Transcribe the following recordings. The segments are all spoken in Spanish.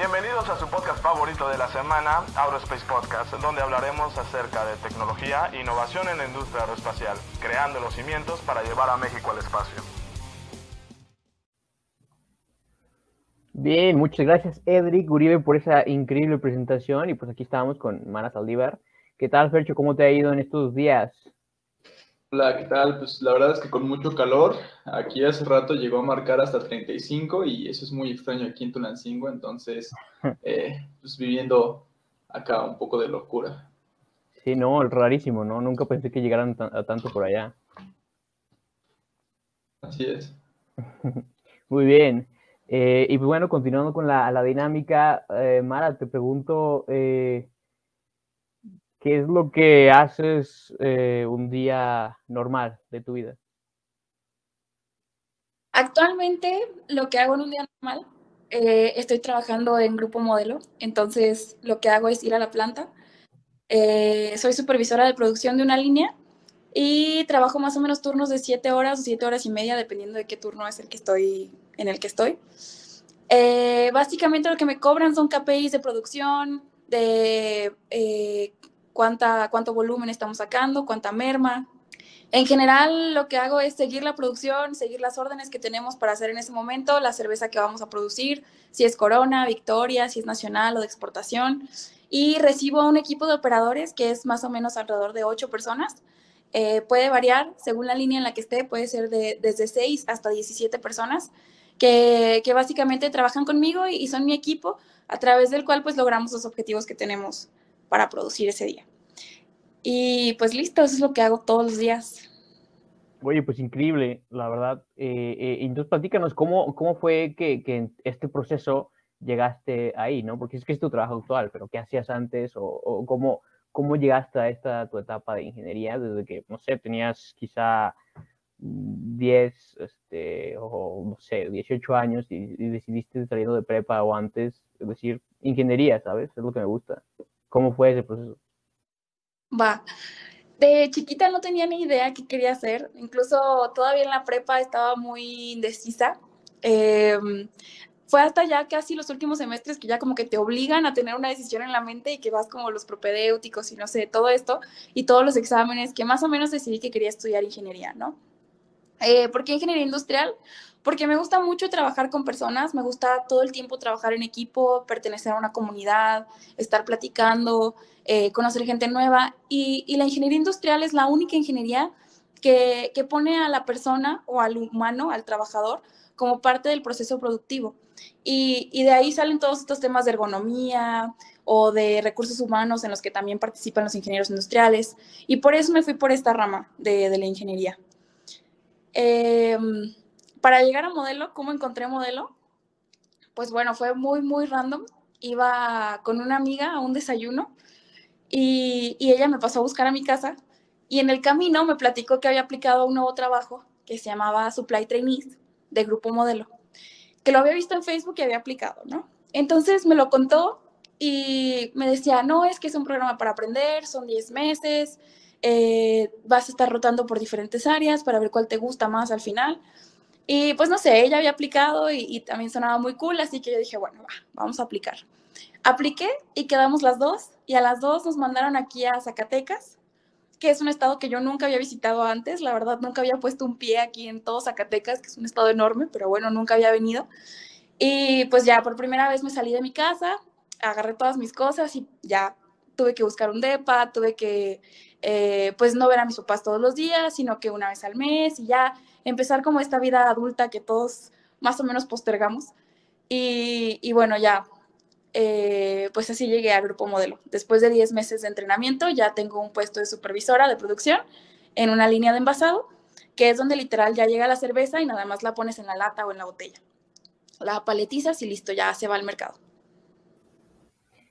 Bienvenidos a su podcast favorito de la semana, Aerospace Podcast, donde hablaremos acerca de tecnología e innovación en la industria aeroespacial, creando los cimientos para llevar a México al espacio. Bien, muchas gracias Edric Uribe por esa increíble presentación y pues aquí estamos con Mara Saldívar. ¿Qué tal Fercho? ¿Cómo te ha ido en estos días? Hola, ¿qué tal? Pues la verdad es que con mucho calor. Aquí hace rato llegó a marcar hasta 35 y eso es muy extraño aquí en Tulancingo, entonces eh, pues viviendo acá un poco de locura. Sí, no, rarísimo, ¿no? Nunca pensé que llegaran a tanto por allá. Así es. Muy bien. Eh, y bueno, continuando con la, dinámica, eh, Mara, te pregunto, ¿qué es lo que haces un día normal de tu vida? Actualmente lo que hago en un día normal, eh, estoy trabajando en grupo modelo, entonces lo que hago es ir a la planta. Eh, soy supervisora de producción de una línea y trabajo más o menos turnos de siete horas o siete horas y media, dependiendo de qué turno es el que estoy, en el que estoy. Eh, básicamente lo que me cobran son KPIs de producción, de cuánta, cuánto volumen estamos sacando, cuánta merma, en general, lo que hago es seguir la producción, seguir las órdenes que tenemos para hacer en ese momento, la cerveza que vamos a producir, si es Corona, Victoria, si es nacional o de exportación. Y recibo a un equipo de operadores que es más o menos alrededor de ocho personas. Eh, puede variar según la línea en la que esté, puede ser de, desde 6 hasta 17 personas que, que, básicamente trabajan conmigo y, y son mi equipo, a través del cual pues logramos los objetivos que tenemos para producir ese día. Y pues listo, eso es lo que hago todos los días. Oye, pues increíble, la verdad. Eh, eh, entonces, platícanos, ¿cómo, cómo fue que, que, en este proceso llegaste ahí, ¿no? Porque es que es tu trabajo actual, pero ¿qué hacías antes o, o cómo, cómo llegaste a esta tu etapa de ingeniería desde que, no sé, tenías quizá 10 este, o, no sé, 18 años y, y decidiste salir de prepa o antes, es decir, ingeniería, ¿sabes? Es lo que me gusta. ¿Cómo fue ese proceso? Va. De chiquita no tenía ni idea qué quería hacer. Incluso todavía en la prepa estaba muy indecisa. Em, fue hasta ya casi los últimos semestres que ya como que te obligan a tener una decisión en la mente y que vas como los propedéuticos y no sé, todo esto y todos los exámenes que más o menos decidí que quería estudiar ingeniería, ¿no? Eh, ¿Por ingeniería industrial? Porque me gusta mucho trabajar con personas, me gusta todo el tiempo trabajar en equipo, pertenecer a una comunidad, estar platicando, eh, conocer gente nueva. Y, la ingeniería industrial es la única ingeniería que, pone a la persona o al humano, al trabajador, como parte del proceso productivo. Y, de ahí salen todos estos temas de ergonomía o de recursos humanos en los que también participan los ingenieros industriales. Y por eso me fui por esta rama de, la ingeniería. Em, para llegar a modelo, ¿cómo encontré modelo? Pues bueno, fue muy, muy random. Iba con una amiga a un desayuno y, ella me pasó a buscar a mi casa y en el camino me platicó que había aplicado a un nuevo trabajo que se llamaba Supply Trainees de Grupo Modelo, que lo había visto en Facebook y había aplicado, ¿no? Entonces me lo contó y me decía, no, es que es un programa para aprender, son 10 meses, eh, vas a estar rotando por diferentes áreas para ver cuál te gusta más al final. Y pues no sé, ella había aplicado y, y también sonaba muy cool, así que yo dije, bueno, va, vamos a aplicar. Apliqué y quedamos las dos y a las dos nos mandaron aquí a Zacatecas, que es un estado que yo nunca había visitado antes, la verdad nunca había puesto un pie aquí en todo Zacatecas, que es un estado enorme, pero bueno, nunca había venido. Y pues ya por primera vez me salí de mi casa, agarré todas mis cosas y ya tuve que buscar un DEPA, tuve que eh, pues no ver a mis papás todos los días, sino que una vez al mes y ya empezar como esta vida adulta que todos más o menos postergamos. Y, y bueno, ya eh, pues así llegué a Grupo Modelo. Después de 10 meses de entrenamiento ya tengo un puesto de supervisora de producción en una línea de envasado, que es donde literal ya llega la cerveza y nada más la pones en la lata o en la botella. La paletizas y listo, ya se va al mercado.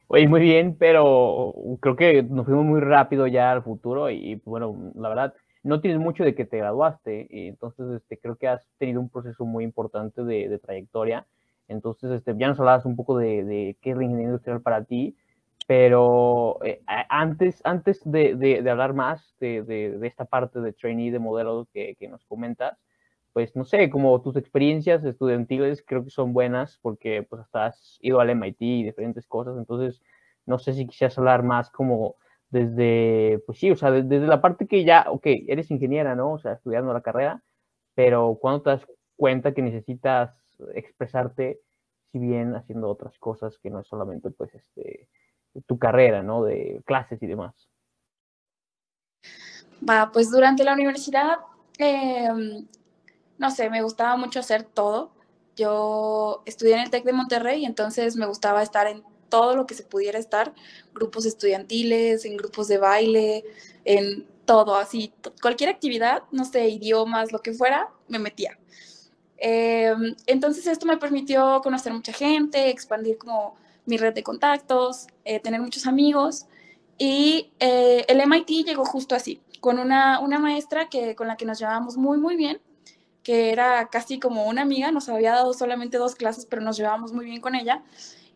Oye, muy bien, pero creo que nos fuimos muy rápido ya al futuro y, bueno, la verdad, no tienes mucho de que te graduaste, y entonces este, creo que has tenido un proceso muy importante de, de trayectoria. Entonces, este, ya nos hablabas un poco de, qué es la ingeniería industrial para ti, pero eh, antes, antes de, hablar más de, esta parte de trainee de modelo que, nos comentas, pues no sé, como tus experiencias estudiantiles creo que son buenas porque pues hasta has ido al MIT y diferentes cosas, entonces no sé si quisieras hablar más como desde, pues sí, o sea, desde la parte que ya, ok, eres ingeniera, ¿no? O sea, estudiando la carrera, pero cuando te das cuenta que necesitas expresarte, si bien haciendo otras cosas que no es solamente, pues, este, tu carrera, ¿no? De clases y demás. Va, pues durante la universidad, em, no sé, me gustaba mucho hacer todo. Yo estudié en el TEC de Monterrey, entonces me gustaba estar en todo lo que se pudiera estar, grupos estudiantiles, en grupos de baile, en todo, así, cualquier actividad, no sé, idiomas, lo que fuera, me metía. Em, entonces esto me permitió conocer mucha gente, expandir como mi red de contactos, eh, tener muchos amigos y eh, el MIT llegó justo así, con una, una maestra que, con la que nos llevábamos muy, muy bien, que era casi como una amiga, nos había dado solamente dos clases, pero nos llevábamos muy bien con ella.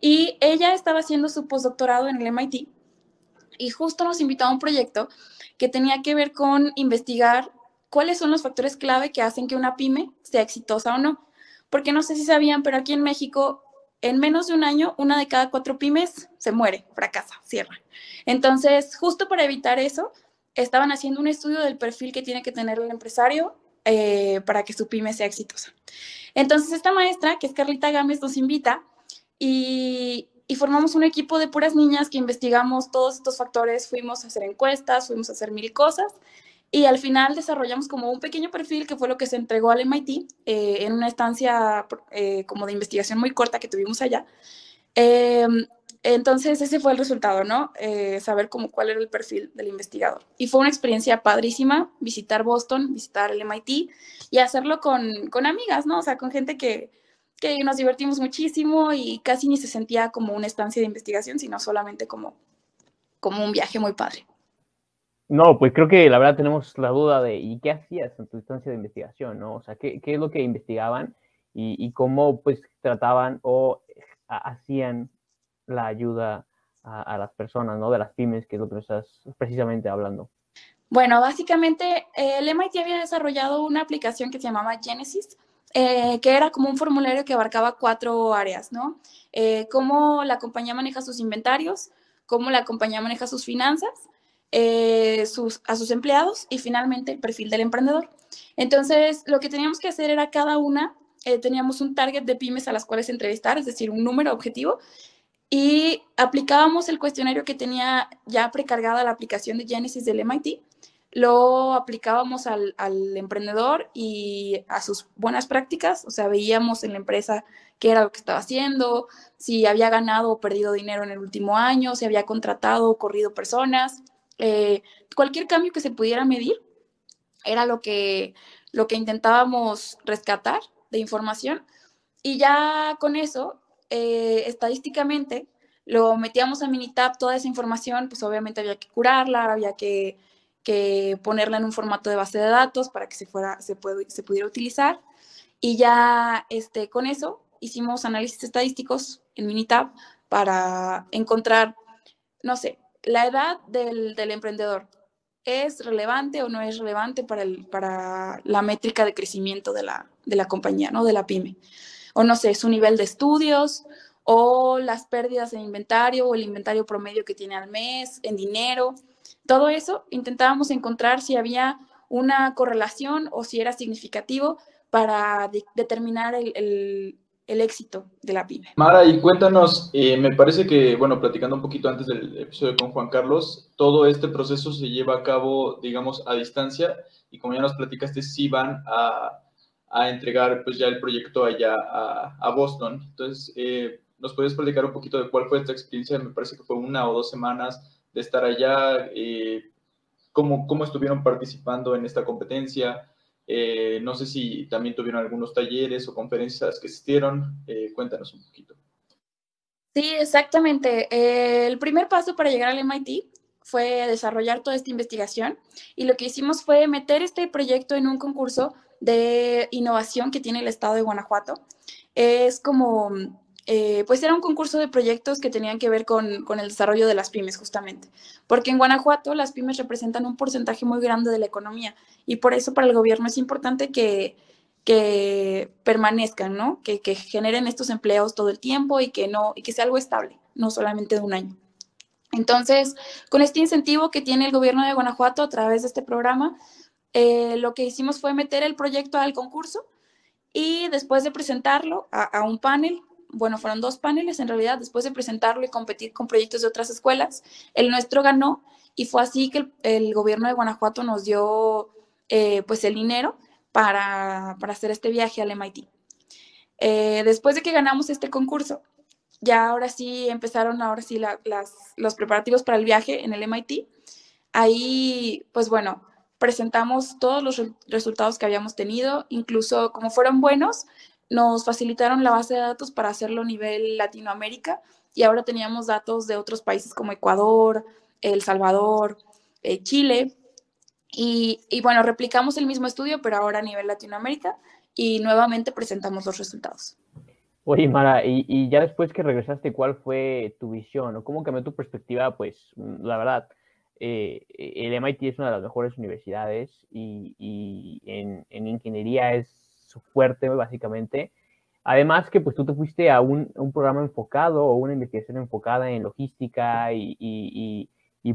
Y ella estaba haciendo su postdoctorado en el MIT y justo nos invitó a un proyecto que tenía que ver con investigar cuáles son los factores clave que hacen que una pyme sea exitosa o no. Porque no sé si sabían, pero aquí en México, en menos de un año, una de cada cuatro pymes se muere, fracasa, cierra. Entonces, justo para evitar eso, estaban haciendo un estudio del perfil que tiene que tener el empresario eh, para que su pyme sea exitosa. Entonces, esta maestra, que es Carlita Gámez, nos invita y, formamos un equipo de puras niñas que investigamos todos estos factores, fuimos a hacer encuestas, fuimos a hacer mil cosas y al final desarrollamos como un pequeño perfil que fue lo que se entregó al MIT eh, en una estancia eh, como de investigación muy corta que tuvimos allá. Em, entonces ese fue el resultado, ¿no? Eh, saber cómo cuál era el perfil del investigador. Y fue una experiencia padrísima visitar Boston, visitar el MIT y hacerlo con, con amigas, ¿no? O sea, con gente que, que nos divertimos muchísimo y casi ni se sentía como una estancia de investigación, sino solamente como, como un viaje muy padre. No, pues creo que la verdad tenemos la duda de ¿y qué hacías en tu estancia de investigación? ¿no? O sea, ¿qué, qué es lo que investigaban y, y, cómo pues trataban o hacían la ayuda a, a, las personas, ¿no? De las pymes, que es lo que estás precisamente hablando. Bueno, básicamente el MIT había desarrollado una aplicación que se llamaba Genesis, eh, que era como un formulario que abarcaba cuatro áreas, ¿no? Eh, cómo la compañía maneja sus inventarios, cómo la compañía maneja sus finanzas, eh, sus, a sus empleados y finalmente el perfil del emprendedor. Entonces, lo que teníamos que hacer era cada una, teníamos un target de pymes a las cuales entrevistar, es decir, un número objetivo, y aplicábamos el cuestionario que tenía ya precargada la aplicación de Genesis del MIT lo aplicábamos al, emprendedor y a sus buenas prácticas, o sea, veíamos en la empresa qué era lo que estaba haciendo, si había ganado o perdido dinero en el último año, si había contratado o corrido personas, eh, cualquier cambio que se pudiera medir era lo que, lo que intentábamos rescatar de información. Y ya con eso, eh, estadísticamente, lo metíamos a Minitab, toda esa información, pues obviamente había que curarla, había que que ponerla en un formato de base de datos para que se, fuera, se, se pudiera utilizar. Y ya este, con eso hicimos análisis estadísticos en Minitab para encontrar, no sé, la edad del, del emprendedor. ¿Es relevante o no es relevante para, el, para la métrica de crecimiento de la, de la compañía, ¿no? de la pyme? O no sé, su nivel de estudios, o las pérdidas en inventario, o el inventario promedio que tiene al mes, en dinero todo eso intentábamos encontrar si había una correlación o si era significativo para determinar el, éxito de la pyme. Mara, y cuéntanos, eh, me parece que, bueno, platicando un poquito antes del episodio con Juan Carlos, todo este proceso se lleva a cabo, digamos, a distancia y como ya nos platicaste, sí van a, entregar pues ya el proyecto allá a, Boston. Entonces, eh, ¿nos puedes platicar un poquito de cuál fue esta experiencia? Me parece que fue una o dos semanas de estar allá, eh, cómo, cómo, estuvieron participando en esta competencia. Eh, no sé si también tuvieron algunos talleres o conferencias que existieron. Eh, cuéntanos un poquito. Sí, exactamente. el primer paso para llegar al MIT fue desarrollar toda esta investigación y lo que hicimos fue meter este proyecto en un concurso de innovación que tiene el estado de Guanajuato. Es como eh, pues era un concurso de proyectos que tenían que ver con, el desarrollo de las pymes, justamente. Porque en Guanajuato las pymes representan un porcentaje muy grande de la economía y por eso para el gobierno es importante que, que permanezcan, ¿no? Que, que, generen estos empleos todo el tiempo y que, no, y que sea algo estable, no solamente de un año. Entonces, con este incentivo que tiene el gobierno de Guanajuato a través de este programa, eh, lo que hicimos fue meter el proyecto al concurso y después de presentarlo a, un panel, bueno, fueron dos paneles en realidad, después de presentarlo y competir con proyectos de otras escuelas, el nuestro ganó y fue así que el, gobierno de Guanajuato nos dio eh, pues el dinero para, hacer este viaje al MIT. Eh, después de que ganamos este concurso, ya ahora sí empezaron ahora sí los preparativos para el viaje en el MIT. Ahí, pues bueno, presentamos todos los resultados que habíamos tenido, incluso como fueron buenos, nos facilitaron la base de datos para hacerlo a nivel Latinoamérica y ahora teníamos datos de otros países como Ecuador, El Salvador, eh, Chile. Y, bueno, replicamos el mismo estudio, pero ahora a nivel Latinoamérica y nuevamente presentamos los resultados. Oye, Mara, y, ya después que regresaste, ¿cuál fue tu visión o cómo cambió tu perspectiva? Pues la verdad, eh, el MIT es una de las mejores universidades y, en, ingeniería es su fuerte, básicamente. Además que pues tú te fuiste a un, programa enfocado o una investigación enfocada en logística y,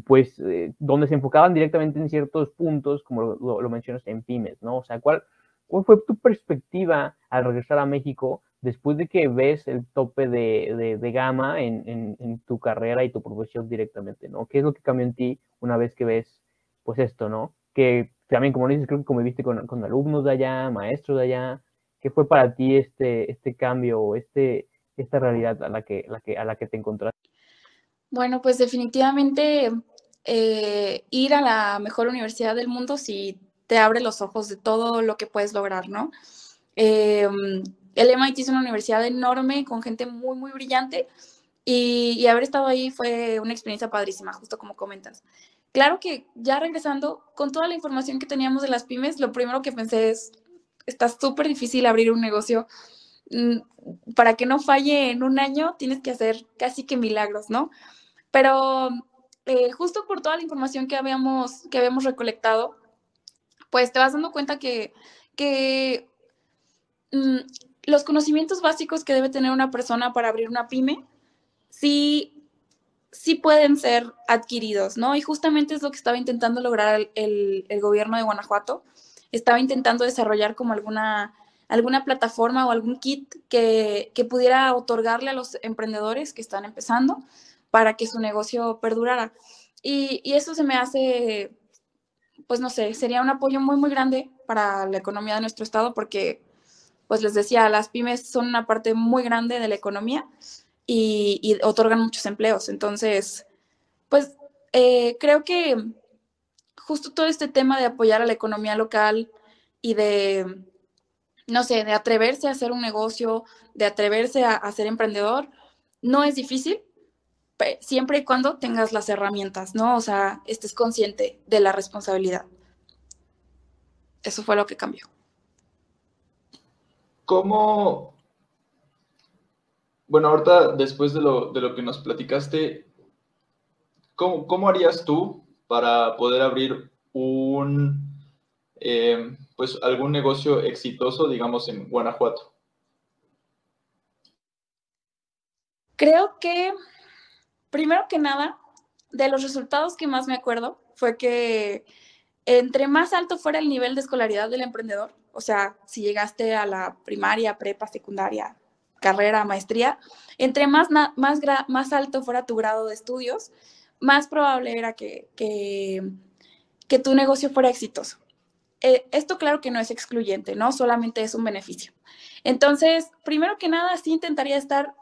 pues eh, donde se enfocaban directamente en ciertos puntos, como lo, mencionas en pymes, ¿no? O sea, ¿cuál, ¿cuál fue tu perspectiva al regresar a México? después de que ves el tope de, de, gama en, en, tu carrera y tu profesión directamente, ¿no? ¿Qué es lo que cambió en ti una vez que ves, pues esto, ¿no? Que también, como dices, creo que conviviste con, con alumnos de allá, maestros de allá. ¿Qué fue para ti este, este cambio, este, esta realidad a la que, la que, a la que te encontraste? Bueno, pues definitivamente eh, ir a la mejor universidad del mundo sí te abre los ojos de todo lo que puedes lograr, ¿no? Eh, el MIT es una universidad enorme, con gente muy, muy brillante, y, haber estado ahí fue una experiencia padrísima, justo como comentas. Claro que ya regresando, con toda la información que teníamos de las pymes, lo primero que pensé es, está súper difícil abrir un negocio. Mm, para que no falle en un año, tienes que hacer casi que milagros, ¿no? Pero eh, justo por toda la información que habíamos, que habíamos recolectado, pues te vas dando cuenta que, mm, los conocimientos básicos que debe tener una persona para abrir una pyme, sí, sí pueden ser adquiridos, ¿no? Y justamente es lo que estaba intentando lograr el, gobierno de Guanajuato. Estaba intentando desarrollar como alguna, alguna plataforma o algún kit que, pudiera otorgarle a los emprendedores que están empezando para que su negocio perdurara. Y, y, eso se me hace, pues no sé, sería un apoyo muy, muy grande para la economía de nuestro estado porque pues les decía, las pymes son una parte muy grande de la economía y, otorgan muchos empleos. Entonces, pues eh, creo que justo todo este tema de apoyar a la economía local y de, no sé, de atreverse a hacer un negocio, de atreverse a, ser emprendedor, no es difícil, siempre y cuando tengas las herramientas, ¿no? O sea, estés consciente de la responsabilidad. Eso fue lo que cambió. ¿Cómo, bueno, ahorita después de lo, de lo que nos platicaste, ¿cómo, ¿cómo, harías tú para poder abrir un, eh, pues algún negocio exitoso, digamos, en Guanajuato? Creo que, primero que nada, de los resultados que más me acuerdo fue que entre más alto fuera el nivel de escolaridad del emprendedor, o sea, si llegaste a la primaria, prepa, secundaria, carrera, maestría, entre más, más, más alto fuera tu grado de estudios, más probable era que, que, tu negocio fuera exitoso. Eh, esto claro que no es excluyente, ¿no? Solamente es un beneficio. Entonces, primero que nada, sí intentaría estar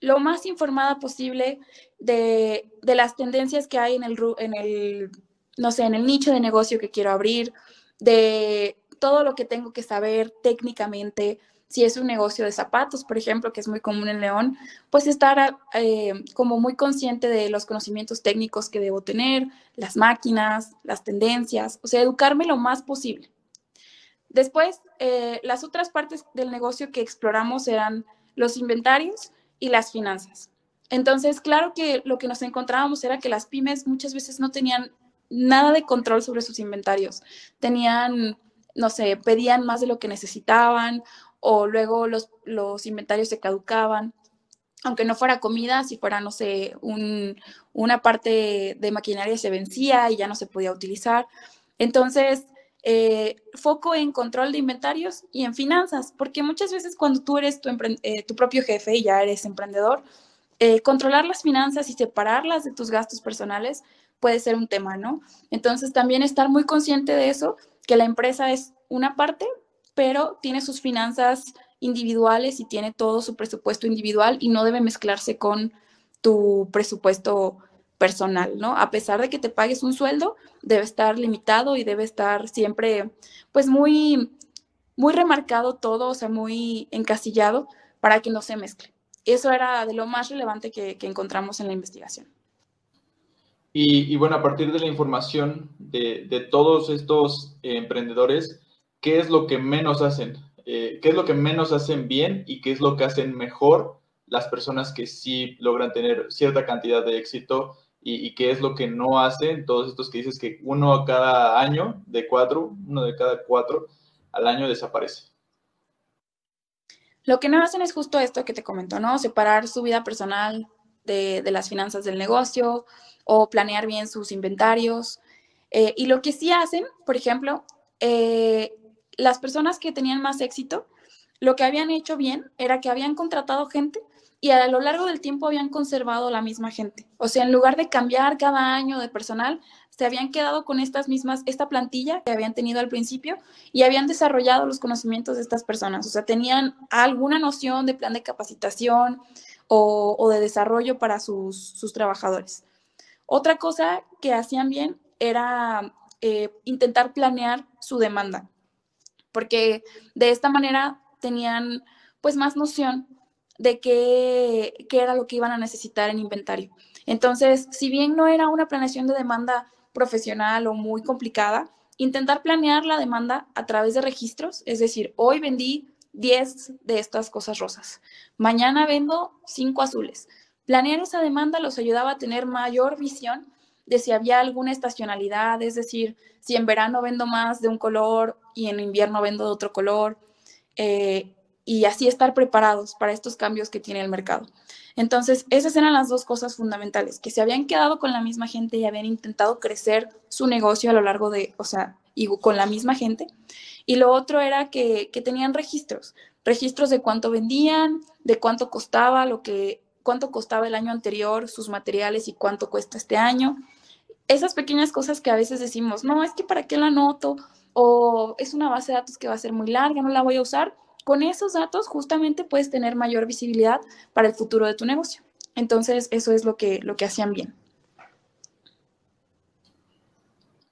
lo más informada posible de, de las tendencias que hay en el, en el no sé, en el nicho de negocio que quiero abrir, de todo lo que tengo que saber técnicamente, si es un negocio de zapatos, por ejemplo, que es muy común en León, pues estar eh, como muy consciente de los conocimientos técnicos que debo tener, las máquinas, las tendencias, o sea, educarme lo más posible. Después, eh, las otras partes del negocio que exploramos eran los inventarios y las finanzas. Entonces, claro que lo que nos encontrábamos era que las pymes muchas veces no tenían nada de control sobre sus inventarios. Tenían no sé, pedían más de lo que necesitaban o luego los, los inventarios se caducaban aunque no fuera comida, si fuera, no sé, una parte de maquinaria se vencía y ya no se podía utilizar. Entonces, eh, foco en control de inventarios y en finanzas, porque muchas veces cuando tú eres tu, eh, propio jefe y ya eres emprendedor, eh, controlar las finanzas y separarlas de tus gastos personales puede ser un tema, ¿no? Entonces también estar muy consciente de eso, que la empresa es una parte, pero tiene sus finanzas individuales y tiene todo su presupuesto individual y no debe mezclarse con tu presupuesto personal, ¿no? A pesar de que te pagues un sueldo, debe estar limitado y debe estar siempre, pues muy, muy remarcado todo, o sea, muy encasillado para que no se mezcle. Eso era de lo más relevante que, encontramos en la investigación. Y, bueno, a partir de la información de, de todos estos emprendedores, ¿qué es lo que menos hacen? Eh, qué es lo que menos hacen bien y qué es lo que hacen mejor las personas que sí logran tener cierta cantidad de éxito y, qué es lo que no hacen todos estos que dices que uno a cada año de cuatro, uno de cada cuatro al año desaparece. Lo que no hacen es justo esto que te comento, ¿no? Separar su vida personal de, las finanzas del negocio o planear bien sus inventarios. Eh, y lo que sí hacen, por ejemplo, eh, las personas que tenían más éxito, lo que habían hecho bien era que habían contratado gente y a lo largo del tiempo habían conservado la misma gente. O sea, en lugar de cambiar cada año de personal, se habían quedado con estas mismas, esta plantilla que habían tenido al principio y habían desarrollado los conocimientos de estas personas. O sea, tenían alguna noción de plan de capacitación o, de desarrollo para sus, sus, trabajadores. Otra cosa que hacían bien era eh, intentar planear su demanda porque de esta manera tenían pues más noción de qué, era lo que iban a necesitar en inventario. Entonces, si bien no era una planeación de demanda profesional o muy complicada, intentar planear la demanda a través de registros, es decir, hoy vendí 10 de estas cosas rosas, mañana vendo 5 azules. Planear esa demanda los ayudaba a tener mayor visión de si había alguna estacionalidad, es decir, si en verano vendo más de un color y en invierno vendo de otro color, eh, y así estar preparados para estos cambios que tiene el mercado. Entonces, esas eran las dos cosas fundamentales, que se habían quedado con la misma gente y habían intentado crecer su negocio a lo largo de, o sea, y con la misma gente. Y lo otro era que, que tenían registros, registros de cuánto vendían, de cuánto costaba lo que cuánto costaba el año anterior sus materiales y cuánto cuesta este año esas pequeñas cosas que a veces decimos, no, es que para qué la anoto, o es una base de datos que va a ser muy larga, no la voy a usar. Con esos datos justamente puedes tener mayor visibilidad para el futuro de tu negocio. Entonces, eso es lo que, lo que hacían bien.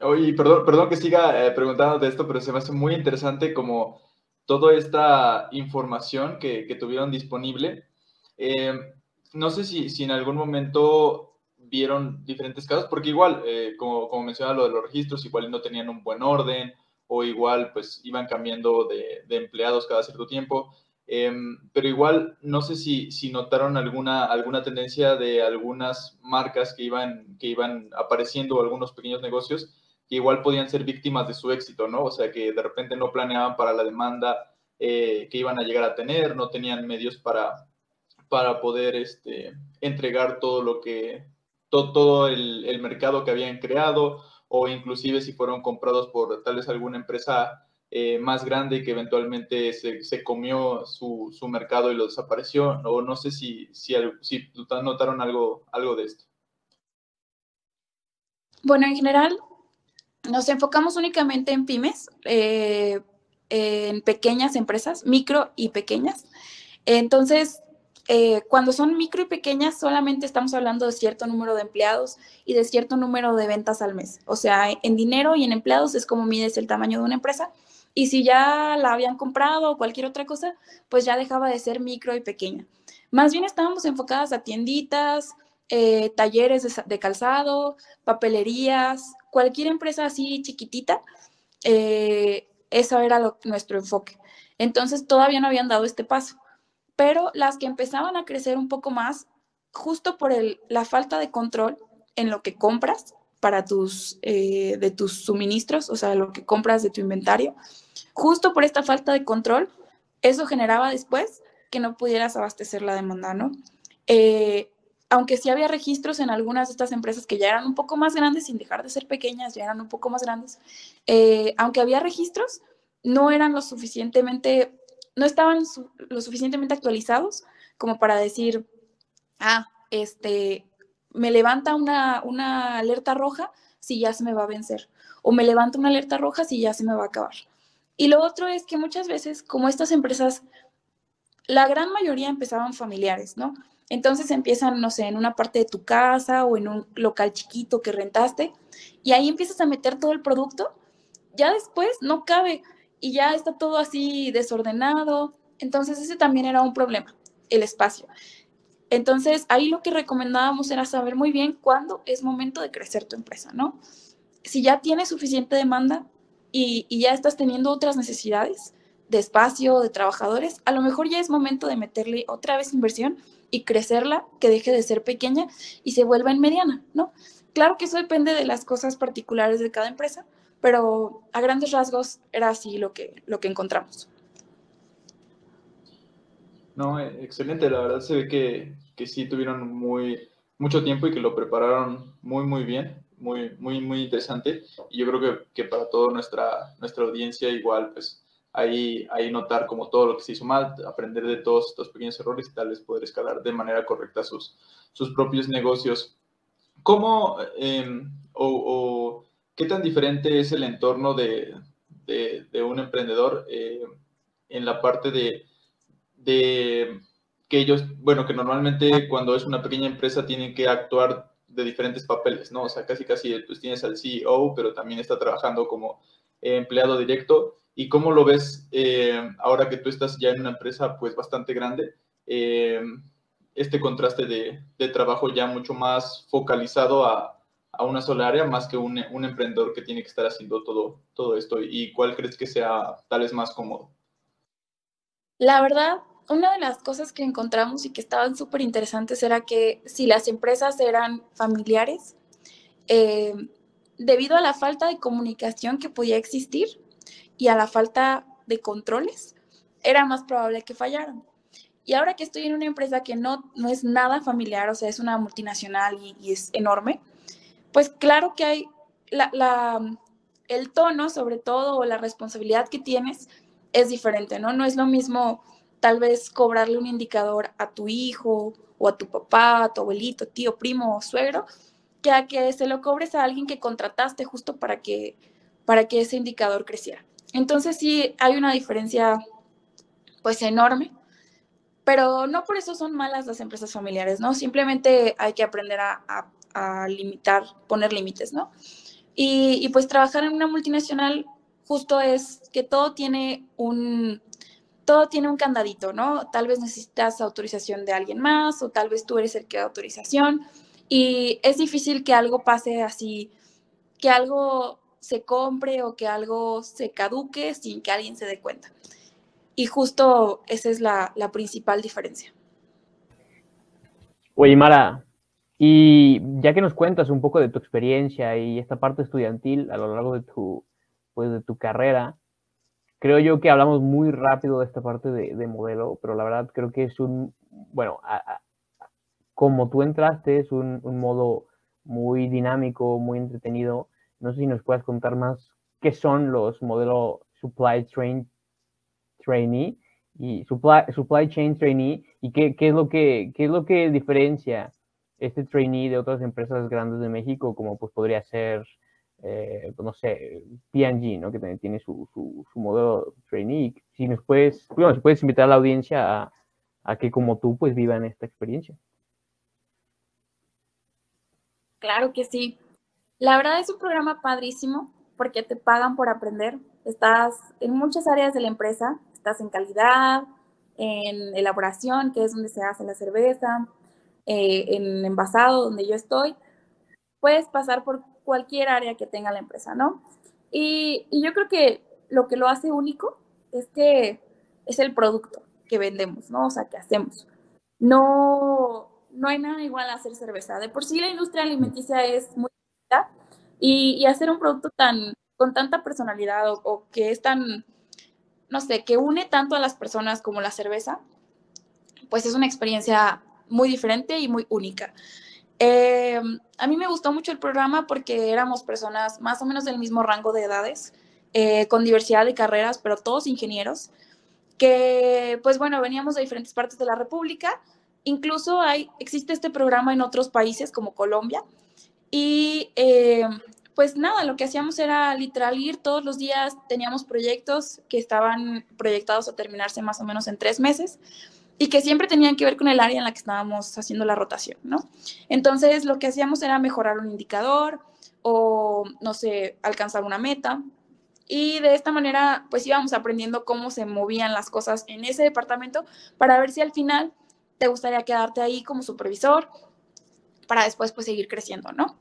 Oye, perdón, perdón que siga eh, preguntando de esto, pero se me hace muy interesante como toda esta información que, tuvieron disponible. Eh, no sé si, si en algún momento vieron diferentes casos, porque igual, eh, como, como mencionaba lo de los registros, igual no tenían un buen orden o igual pues iban cambiando de, empleados cada cierto tiempo. Em, pero igual, no sé si, si notaron alguna, alguna tendencia de algunas marcas que iban, que iban apareciendo o algunos pequeños negocios que igual podían ser víctimas de su éxito, ¿no? O sea, que de repente no planeaban para la demanda eh, que iban a llegar a tener, no tenían medios para, para poder este, entregar todo lo que, todo, el, mercado que habían creado o inclusive si fueron comprados por tal vez alguna empresa eh, más grande que eventualmente se, comió su, mercado y lo desapareció, o no sé si, si, si notaron algo, algo de esto. Bueno, en general nos enfocamos únicamente en pymes, eh, en pequeñas empresas, micro y pequeñas. Entonces, eh, cuando son micro y pequeñas, solamente estamos hablando de cierto número de empleados y de cierto número de ventas al mes. O sea, en dinero y en empleados es como mides el tamaño de una empresa. Y si ya la habían comprado o cualquier otra cosa, pues ya dejaba de ser micro y pequeña. Más bien estábamos enfocadas a tienditas, eh, talleres de, calzado, papelerías, cualquier empresa así chiquitita. Eh, eso era nuestro enfoque. Entonces todavía no habían dado este paso pero las que empezaban a crecer un poco más, justo por la falta de control en lo que compras para tus, eh, de tus suministros, o sea, lo que compras de tu inventario, justo por esta falta de control, eso generaba después que no pudieras abastecer la demanda, ¿no? Eh, aunque sí había registros en algunas de estas empresas que ya eran un poco más grandes, sin dejar de ser pequeñas, ya eran un poco más grandes, eh, aunque había registros, no eran lo suficientemente, no estaban lo suficientemente actualizados como para decir, ah, este, me levanta una, una alerta roja si ya se me va a vencer, o me levanta una alerta roja si ya se me va a acabar. Y lo otro es que muchas veces, como estas empresas, la gran mayoría empezaban familiares, ¿no? Entonces empiezan, no sé, en una parte de tu casa o en un local chiquito que rentaste y ahí empiezas a meter todo el producto. Ya después no cabe y ya está todo así desordenado. Entonces ese también era un problema, el espacio. Entonces ahí lo que recomendábamos era saber muy bien cuándo es momento de crecer tu empresa, ¿no? Si ya tienes suficiente demanda y, y ya estás teniendo otras necesidades de espacio, de trabajadores, a lo mejor ya es momento de meterle otra vez inversión y crecerla, que deje de ser pequeña y se vuelva en mediana, ¿no? Claro que eso depende de las cosas particulares de cada empresa, pero a grandes rasgos era así lo que, lo que encontramos. No, eh, excelente, la verdad se ve que, que sí tuvieron muy, mucho tiempo y que lo prepararon muy, muy bien, muy, muy, muy interesante. Y yo creo que, que para toda nuestra, nuestra audiencia igual, pues ahí, ahí notar como todo lo que se hizo mal, aprender de todos estos pequeños errores y tal vez poder escalar de manera correcta sus, sus propios negocios. ¿Cómo em, o, qué tan diferente es el entorno de, un emprendedor eh, en la parte de, de que ellos, bueno, que normalmente cuando es una pequeña empresa tienen que actuar de diferentes papeles, ¿no? O sea, casi casi pues tienes al CEO, pero también está trabajando como empleado directo ¿Y cómo lo ves eh, ahora que tú estás ya en una empresa pues bastante grande? Eh, este contraste de, de, trabajo ya mucho más focalizado a, a una sola área más que un, un, emprendedor que tiene que estar haciendo todo, todo esto. ¿Y cuál crees que sea tal vez más cómodo? La verdad, una de las cosas que encontramos y que estaban súper interesantes era que si las empresas eran familiares, eh, debido a la falta de comunicación que podía existir, y a la falta de controles, era más probable que fallaran. Y ahora que estoy en una empresa que no, no es nada familiar, o sea, es una multinacional y, es enorme, pues claro que hay la, el tono, sobre todo, o la responsabilidad que tienes es diferente, ¿no? No es lo mismo tal vez cobrarle un indicador a tu hijo o a tu papá, a tu abuelito, tío, primo o suegro, que a que se lo cobres a alguien que contrataste justo para que, para que ese indicador creciera. Entonces sí hay una diferencia pues enorme, pero no por eso son malas las empresas familiares, ¿no? Simplemente hay que aprender a, limitar, poner límites, ¿no? Y, pues trabajar en una multinacional justo es que todo tiene un, todo tiene un candadito, ¿no? Tal vez necesitas autorización de alguien más o tal vez tú eres el que da autorización y es difícil que algo pase así, que algo se compre o que algo se caduque sin que alguien se dé cuenta. Y justo esa es la, principal diferencia. Oye, Mara, y ya que nos cuentas un poco de tu experiencia y esta parte estudiantil a lo largo de tu, pues, de tu carrera, creo yo que hablamos muy rápido de esta parte de, modelo, pero la verdad creo que es un, bueno, como tú entraste, es un, modo muy dinámico, muy entretenido. No sé si nos puedes contar más qué son los modelos Supply Chain Trainee y Supply, supply Chain Trainee y qué, es lo que, qué es lo que diferencia este trainee de otras empresas grandes de México, como pues podría ser, eh, no sé, P&G, ¿no? Que también tiene su, su, modelo trainee. Si nos puedes, bueno, si puedes invitar a la audiencia a, a que como tú pues vivan esta experiencia. Claro que sí. La verdad es un programa padrísimo porque te pagan por aprender. Estás en muchas áreas de la empresa, estás en calidad, en elaboración, que es donde se hace la cerveza, eh, en envasado, donde yo estoy. Puedes pasar por cualquier área que tenga la empresa, ¿no? Y, y yo creo que lo que lo hace único es que es el producto que vendemos, ¿no? O sea, que hacemos. No, no hay nada igual a hacer cerveza. De por sí la industria alimenticia es muy y, hacer un producto tan con tanta personalidad o, que es tan no sé, que une tanto a las personas como la cerveza, pues es una experiencia muy diferente y muy única. Eh, a mí me gustó mucho el programa porque éramos personas más o menos del mismo rango de edades, eh, con diversidad de carreras, pero todos ingenieros, que pues bueno, veníamos de diferentes partes de la República. Incluso hay, existe este programa en otros países como Colombia. Y eh, pues nada, lo que hacíamos era literal ir todos los días, teníamos proyectos que estaban proyectados a terminarse más o menos en tres meses y que siempre tenían que ver con el área en la que estábamos haciendo la rotación, ¿no? Entonces, lo que hacíamos era mejorar un indicador o, no sé, alcanzar una meta. Y de esta manera, pues íbamos aprendiendo cómo se movían las cosas en ese departamento para ver si al final te gustaría quedarte ahí como supervisor para después, pues, seguir creciendo, ¿no?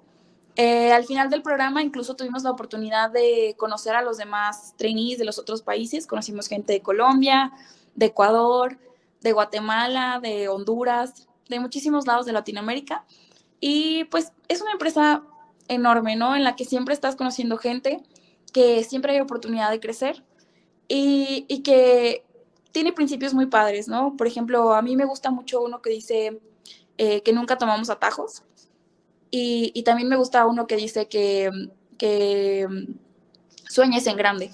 Eh, al final del programa incluso tuvimos la oportunidad de conocer a los demás trainees de los otros países. Conocimos gente de Colombia, de Ecuador, de Guatemala, de Honduras, de muchísimos lados de Latinoamérica. Y pues es una empresa enorme, ¿no? En la que siempre estás conociendo gente, que siempre hay oportunidad de crecer y, que tiene principios muy padres, ¿no? Por ejemplo, a mí me gusta mucho uno que dice eh, que nunca tomamos atajos y, también me gusta uno que dice que, que sueñes en grande.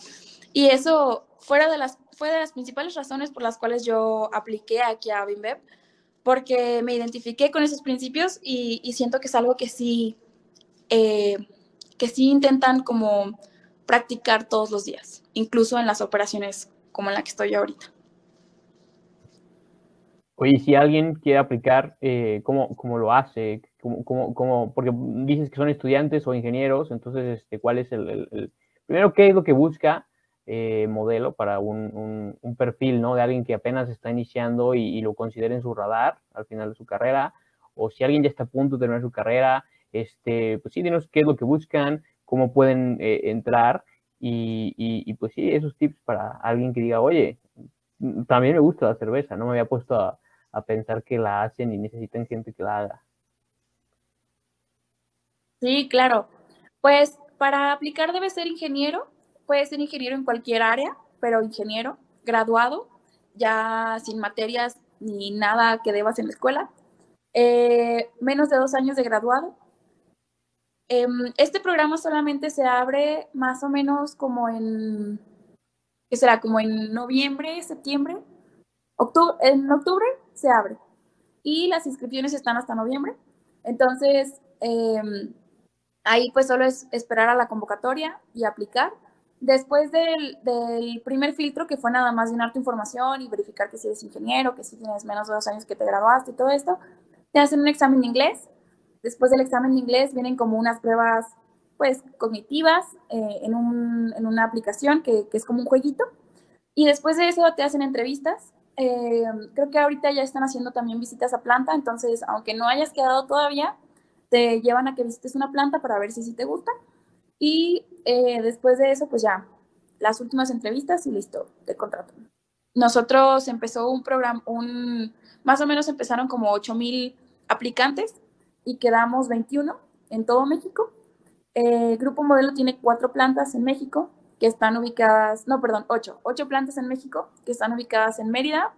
Y eso, fuera de las fue de las principales razones por las cuales yo apliqué aquí a BIMBEB, porque me identifiqué con esos principios y, siento que es algo que sí, eh, que sí intentan como practicar todos los días, incluso en las operaciones como en la que estoy yo ahorita. Oye, si alguien quiere aplicar, eh, ¿cómo, ¿cómo, lo hace? ¿Cómo, cómo, porque dices que son estudiantes o ingenieros, entonces, este, ¿cuál es el, Primero, ¿qué es lo que busca? Eh, modelo para un, un, perfil, ¿no? De alguien que apenas está iniciando y, lo considere en su radar al final de su carrera, o si alguien ya está a punto de terminar su carrera, este, pues sí, dinos qué es lo que buscan, cómo pueden eh, entrar y, y, pues sí, esos tips para alguien que diga, oye, también me gusta la cerveza, no me había puesto a, a pensar que la hacen y necesitan gente que la haga. Sí, claro. Pues para aplicar debe ser ingeniero puede ser ingeniero en cualquier área, pero ingeniero, graduado, ya sin materias ni nada que debas en la escuela. Eh, menos de dos años de graduado. Em, este programa solamente se abre más o menos como en, ¿qué será? Como en noviembre, septiembre. Octubre, en octubre se abre. Y las inscripciones están hasta noviembre. Entonces, em, ahí pues solo es esperar a la convocatoria y aplicar. Después del, primer filtro, que fue nada más llenar tu información y verificar que si eres ingeniero, que si tienes menos de dos años que te graduaste y todo esto, te hacen un examen de inglés. Después del examen de inglés vienen como unas pruebas, pues, cognitivas eh, en, una aplicación que, es como un jueguito. Y después de eso te hacen entrevistas. Eh, creo que ahorita ya están haciendo también visitas a planta, entonces, aunque no hayas quedado todavía, te llevan a que visites una planta para ver si sí te gusta. Y eh, después de eso, pues ya, las últimas entrevistas y listo, te contrato. Nosotros empezó un programa, un, más o menos empezaron como 8 mil aplicantes y quedamos 21 en todo México. Eh, Grupo Modelo tiene cuatro plantas en México que están ubicadas, no, perdón, ocho, ocho plantas en México que están ubicadas en Mérida,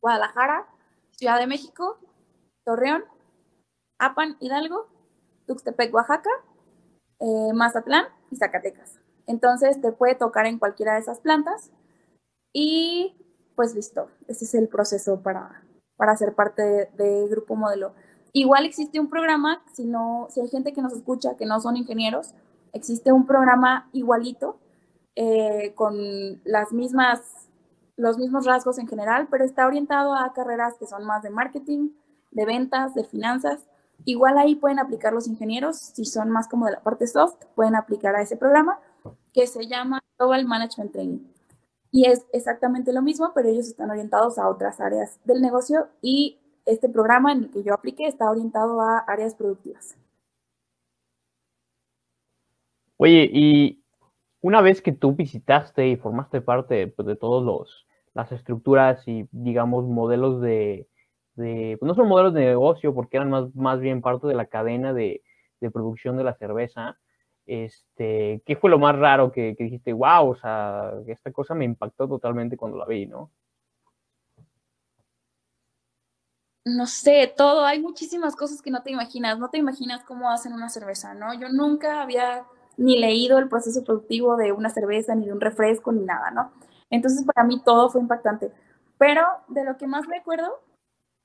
Guadalajara, Ciudad de México, Torreón, Apan, Hidalgo, Tuxtepec, Oaxaca eh, Mazatlán y Zacatecas. Entonces te puede tocar en cualquiera de esas plantas y pues listo, ese es el proceso para, para ser parte de, Grupo Modelo. Igual existe un programa, si, no, si hay gente que nos escucha que no son ingenieros, existe un programa igualito eh, con las mismas, los mismos rasgos en general, pero está orientado a carreras que son más de marketing, de ventas, de finanzas Igual ahí pueden aplicar los ingenieros, si son más como de la parte soft, pueden aplicar a ese programa que se llama Global Management Training. Y es exactamente lo mismo, pero ellos están orientados a otras áreas del negocio y este programa en el que yo apliqué está orientado a áreas productivas. Oye, y una vez que tú visitaste y formaste parte pues, de todas las estructuras y, digamos, modelos de, pues, no son modelos de negocio porque eran más, más bien parte de la cadena de, producción de la cerveza. este, ¿qué fue lo más raro que, que dijiste, wow, o sea, esta cosa me impactó totalmente cuando la vi, ¿no? no sé, todo, hay muchísimas cosas que no te imaginas, no te imaginas cómo hacen una cerveza, ¿no? Yo nunca había ni leído el proceso productivo de una cerveza, ni de un refresco, ni nada, ¿no? Entonces para mí todo fue impactante. Pero de lo que más me acuerdo,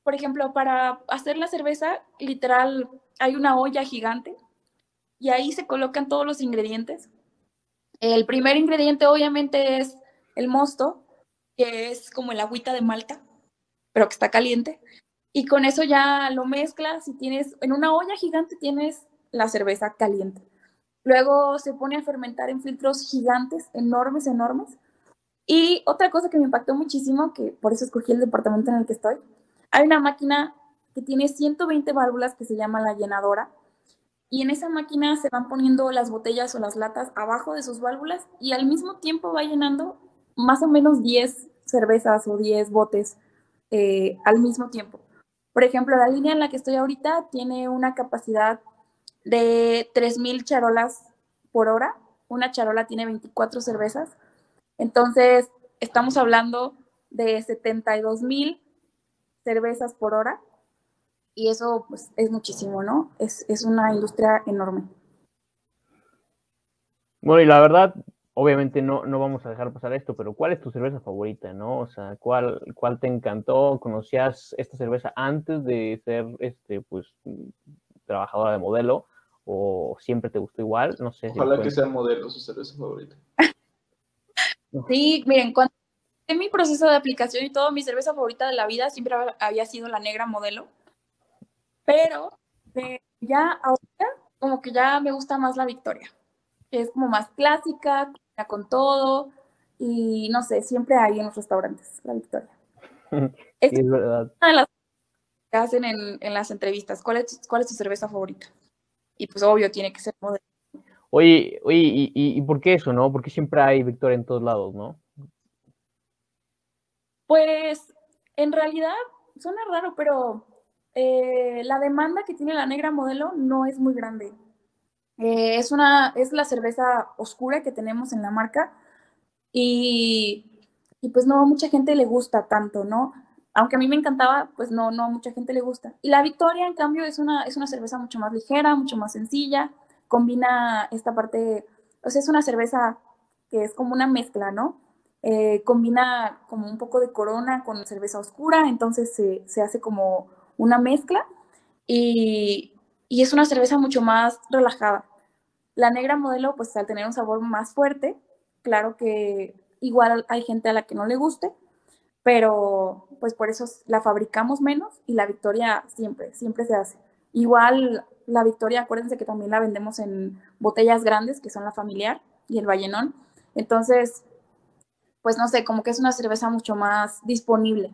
por ejemplo, para hacer la cerveza, literal, hay una olla gigante y ahí se colocan todos los ingredientes. El primer ingrediente obviamente es el mosto, que es como el agüita de Malta, pero que está caliente y con eso ya lo mezclas y tienes, en una olla gigante tienes la cerveza caliente. Luego se pone a fermentar en filtros gigantes, enormes, enormes. Y otra cosa que me impactó muchísimo, que por eso escogí el departamento en el que estoy, hay una máquina que tiene 120 válvulas que se llama la llenadora. Y en esa máquina se van poniendo las botellas o las latas abajo de sus válvulas y al mismo tiempo va llenando más o menos 10 cervezas o 10 botes eh, al mismo tiempo. Por ejemplo, la línea en la que estoy ahorita tiene una capacidad de 3.000 charolas por hora. Una charola tiene 24 cervezas. Entonces, estamos hablando de 72.000 cervezas por hora. Y eso pues, es muchísimo, ¿no? Es, es una industria enorme. Bueno, y la verdad, obviamente no, no vamos a dejar pasar esto, pero ¿cuál es tu cerveza favorita, no? O sea, ¿cuál, cuál te encantó? ¿Conocías esta cerveza antes de ser, este, pues, trabajadora de modelo? ¿O siempre te gustó igual? No sé. Ojalá que sea modelo su cerveza favorita. sí, miren, cuando mi proceso de aplicación y todo, mi cerveza favorita de la vida siempre había sido la negra modelo. Pero eh, ya ahorita, como que ya me gusta más la Victoria es como más clásica, con todo, y no sé, siempre hay en los restaurantes, la Victoria. es, verdad. Una de las que hacen en, las entrevistas, ¿cuál es, ¿cuál es tu cerveza favorita? Y pues obvio, tiene que ser moderna. Oye, oye ¿y, y, por qué eso, no? ¿Por qué siempre hay Victoria en todos lados, no? Pues en realidad suena raro, pero eh, la demanda que tiene la negra modelo no es muy grande. Eh, es, una, es la cerveza oscura que tenemos en la marca y, y, pues no, a mucha gente le gusta tanto, ¿no? Aunque a mí me encantaba, pues no, no a mucha gente le gusta. Y la Victoria, en cambio, es una, es una cerveza mucho más ligera, mucho más sencilla, combina esta parte, o sea, es una cerveza que es como una mezcla, ¿no? Eh, combina como un poco de corona con cerveza oscura, entonces se, se hace como una mezcla y, y es una cerveza mucho más relajada. La negra modelo, pues al tener un sabor más fuerte, claro que igual hay gente a la que no le guste, pero pues por eso la fabricamos menos y la Victoria siempre, siempre se hace. Igual la Victoria, acuérdense que también la vendemos en botellas grandes, que son la familiar y el Vallenón. Entonces, pues no sé, como que es una cerveza mucho más disponible.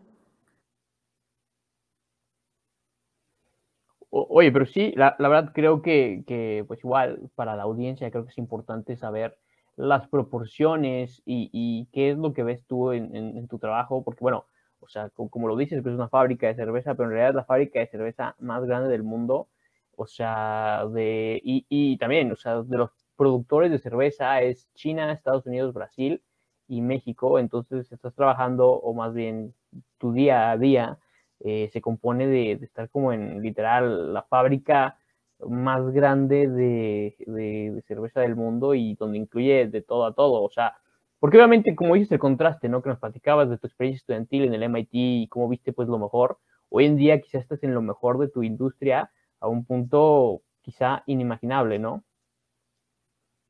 oye, pero sí, la, verdad creo que, pues igual para la audiencia creo que es importante saber las proporciones y, qué es lo que ves tú en, tu trabajo, porque bueno, o sea, como, lo dices, pues es una fábrica de cerveza, pero en realidad es la fábrica de cerveza más grande del mundo, o sea, de, y, y también, o sea, de los productores de cerveza es China, Estados Unidos, Brasil y México, entonces estás trabajando, o más bien tu día a día, eh, se compone de, estar como en literal la fábrica más grande de, cerveza del mundo y donde incluye de todo a todo. O sea, porque obviamente, como dices, el contraste, ¿no? Que nos platicabas de tu experiencia estudiantil en el MIT y cómo viste pues lo mejor. Hoy en día quizás estás en lo mejor de tu industria a un punto quizá inimaginable, ¿no?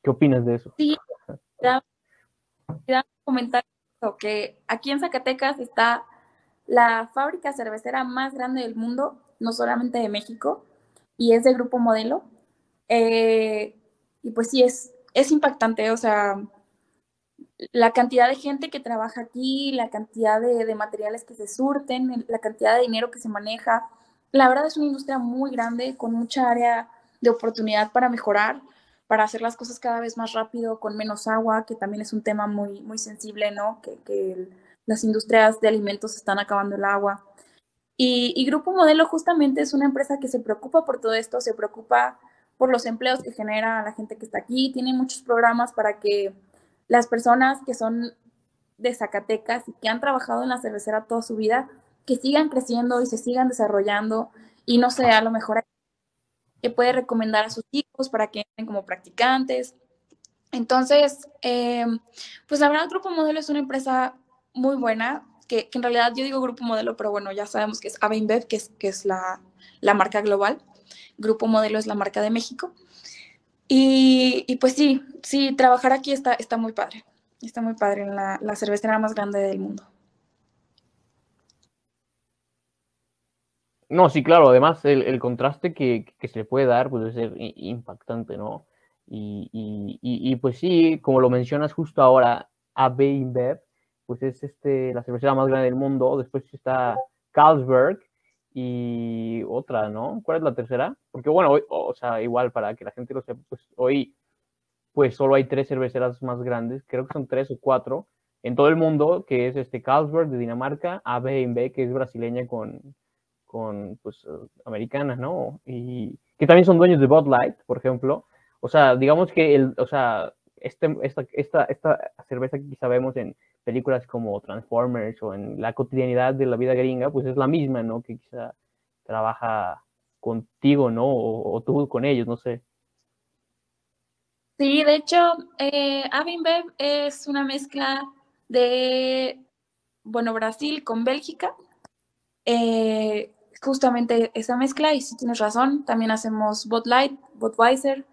¿Qué opinas de eso? Sí, comentar que aquí en Zacatecas está la fábrica cervecera más grande del mundo, no solamente de México, y es de Grupo Modelo. Eh, y pues sí, es, es impactante, o sea, la cantidad de gente que trabaja aquí, la cantidad de, materiales que se surten, la cantidad de dinero que se maneja. La verdad es una industria muy grande, con mucha área de oportunidad para mejorar, para hacer las cosas cada vez más rápido, con menos agua, que también es un tema muy, muy sensible, ¿no? Que, que las industrias de alimentos están acabando el agua. Y, Grupo Modelo justamente es una empresa que se preocupa por todo esto, se preocupa por los empleos que genera la gente que está aquí. Tiene muchos programas para que las personas que son de Zacatecas y que han trabajado en la cervecera toda su vida, que sigan creciendo y se sigan desarrollando y no sé, a lo mejor que puede recomendar a sus hijos para que entren como practicantes. Entonces, eh, pues la verdad, Grupo Modelo es una empresa muy buena, que, en realidad yo digo Grupo Modelo, pero bueno, ya sabemos que es Avinbev, que es, que es la, la marca global. Grupo Modelo es la marca de México. Y, y, pues sí, sí, trabajar aquí está, está muy padre. Está muy padre en la, la cervecera más grande del mundo. No, sí, claro, además el, el contraste que, que, se le puede dar puede ser impactante, ¿no? Y, y, pues sí, como lo mencionas justo ahora, AB InBev, pues es este, la cervecera más grande del mundo, después está Carlsberg y otra, ¿no? ¿Cuál es la tercera? Porque bueno, hoy, o sea, igual para que la gente lo sepa, pues hoy pues solo hay tres cerveceras más grandes, creo que son tres o cuatro en todo el mundo, que es este Carlsberg de Dinamarca, AB InBev, que es brasileña con, con pues americana, ¿no? Y que también son dueños de Bud Light, por ejemplo. O sea, digamos que el, o sea, este, esta, esta, esta cerveza que quizá vemos en películas como Transformers o en la cotidianidad de la vida gringa, pues es la misma, ¿no? Que quizá trabaja contigo, ¿no? O, tú con ellos, no sé. Sí, de hecho, eh, Avinbev es una mezcla de, bueno, Brasil con Bélgica. Eh, justamente esa mezcla, y si tienes razón, también hacemos Botlight, Budweiser,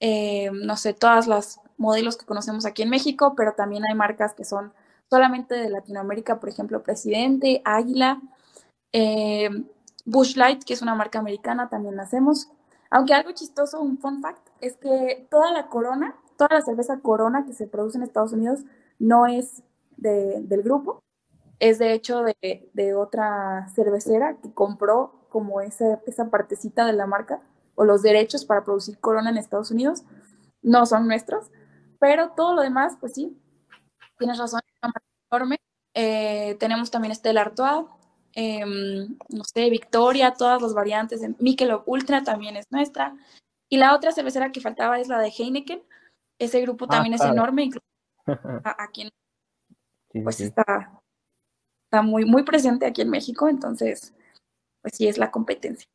eh, no sé, todas las modelos que conocemos aquí en México, pero también hay marcas que son solamente de Latinoamérica, por ejemplo, Presidente, Águila, eh, Bush Light, que es una marca americana, también hacemos. Aunque algo chistoso, un fun fact, es que toda la corona, toda la cerveza corona que se produce en Estados Unidos no es del grupo, es de hecho de, de, otra cervecera que compró como esa, esa partecita de la marca o los derechos para producir corona en Estados Unidos, no son nuestros, pero todo lo demás, pues sí, tienes razón, enorme. Eh, tenemos también Stella Artois, em, no sé, Victoria, todas las variantes de Michelob Ultra también es nuestra. Y la otra cervecera que faltaba es la de Heineken. Ese grupo ah, también es enorme, incluso aquí en, pues está, está muy, muy presente aquí en México, entonces, pues sí es la competencia.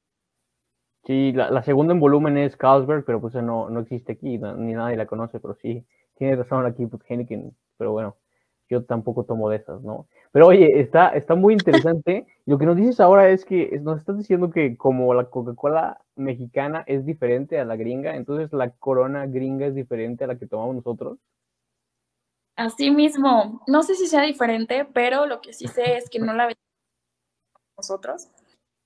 Sí, la, la segunda en volumen es Carlsberg, pero pues no, no existe aquí, ni nadie la conoce, pero sí, tiene razón aquí, pues Heineken, pero bueno, yo tampoco tomo de esas, ¿no? Pero oye, está, está muy interesante. Lo que nos dices ahora es que nos estás diciendo que como la Coca-Cola mexicana es diferente a la gringa, entonces la corona gringa es diferente a la que tomamos nosotros. Así mismo, no sé si sea diferente, pero lo que sí sé es que no la vendemos nosotros.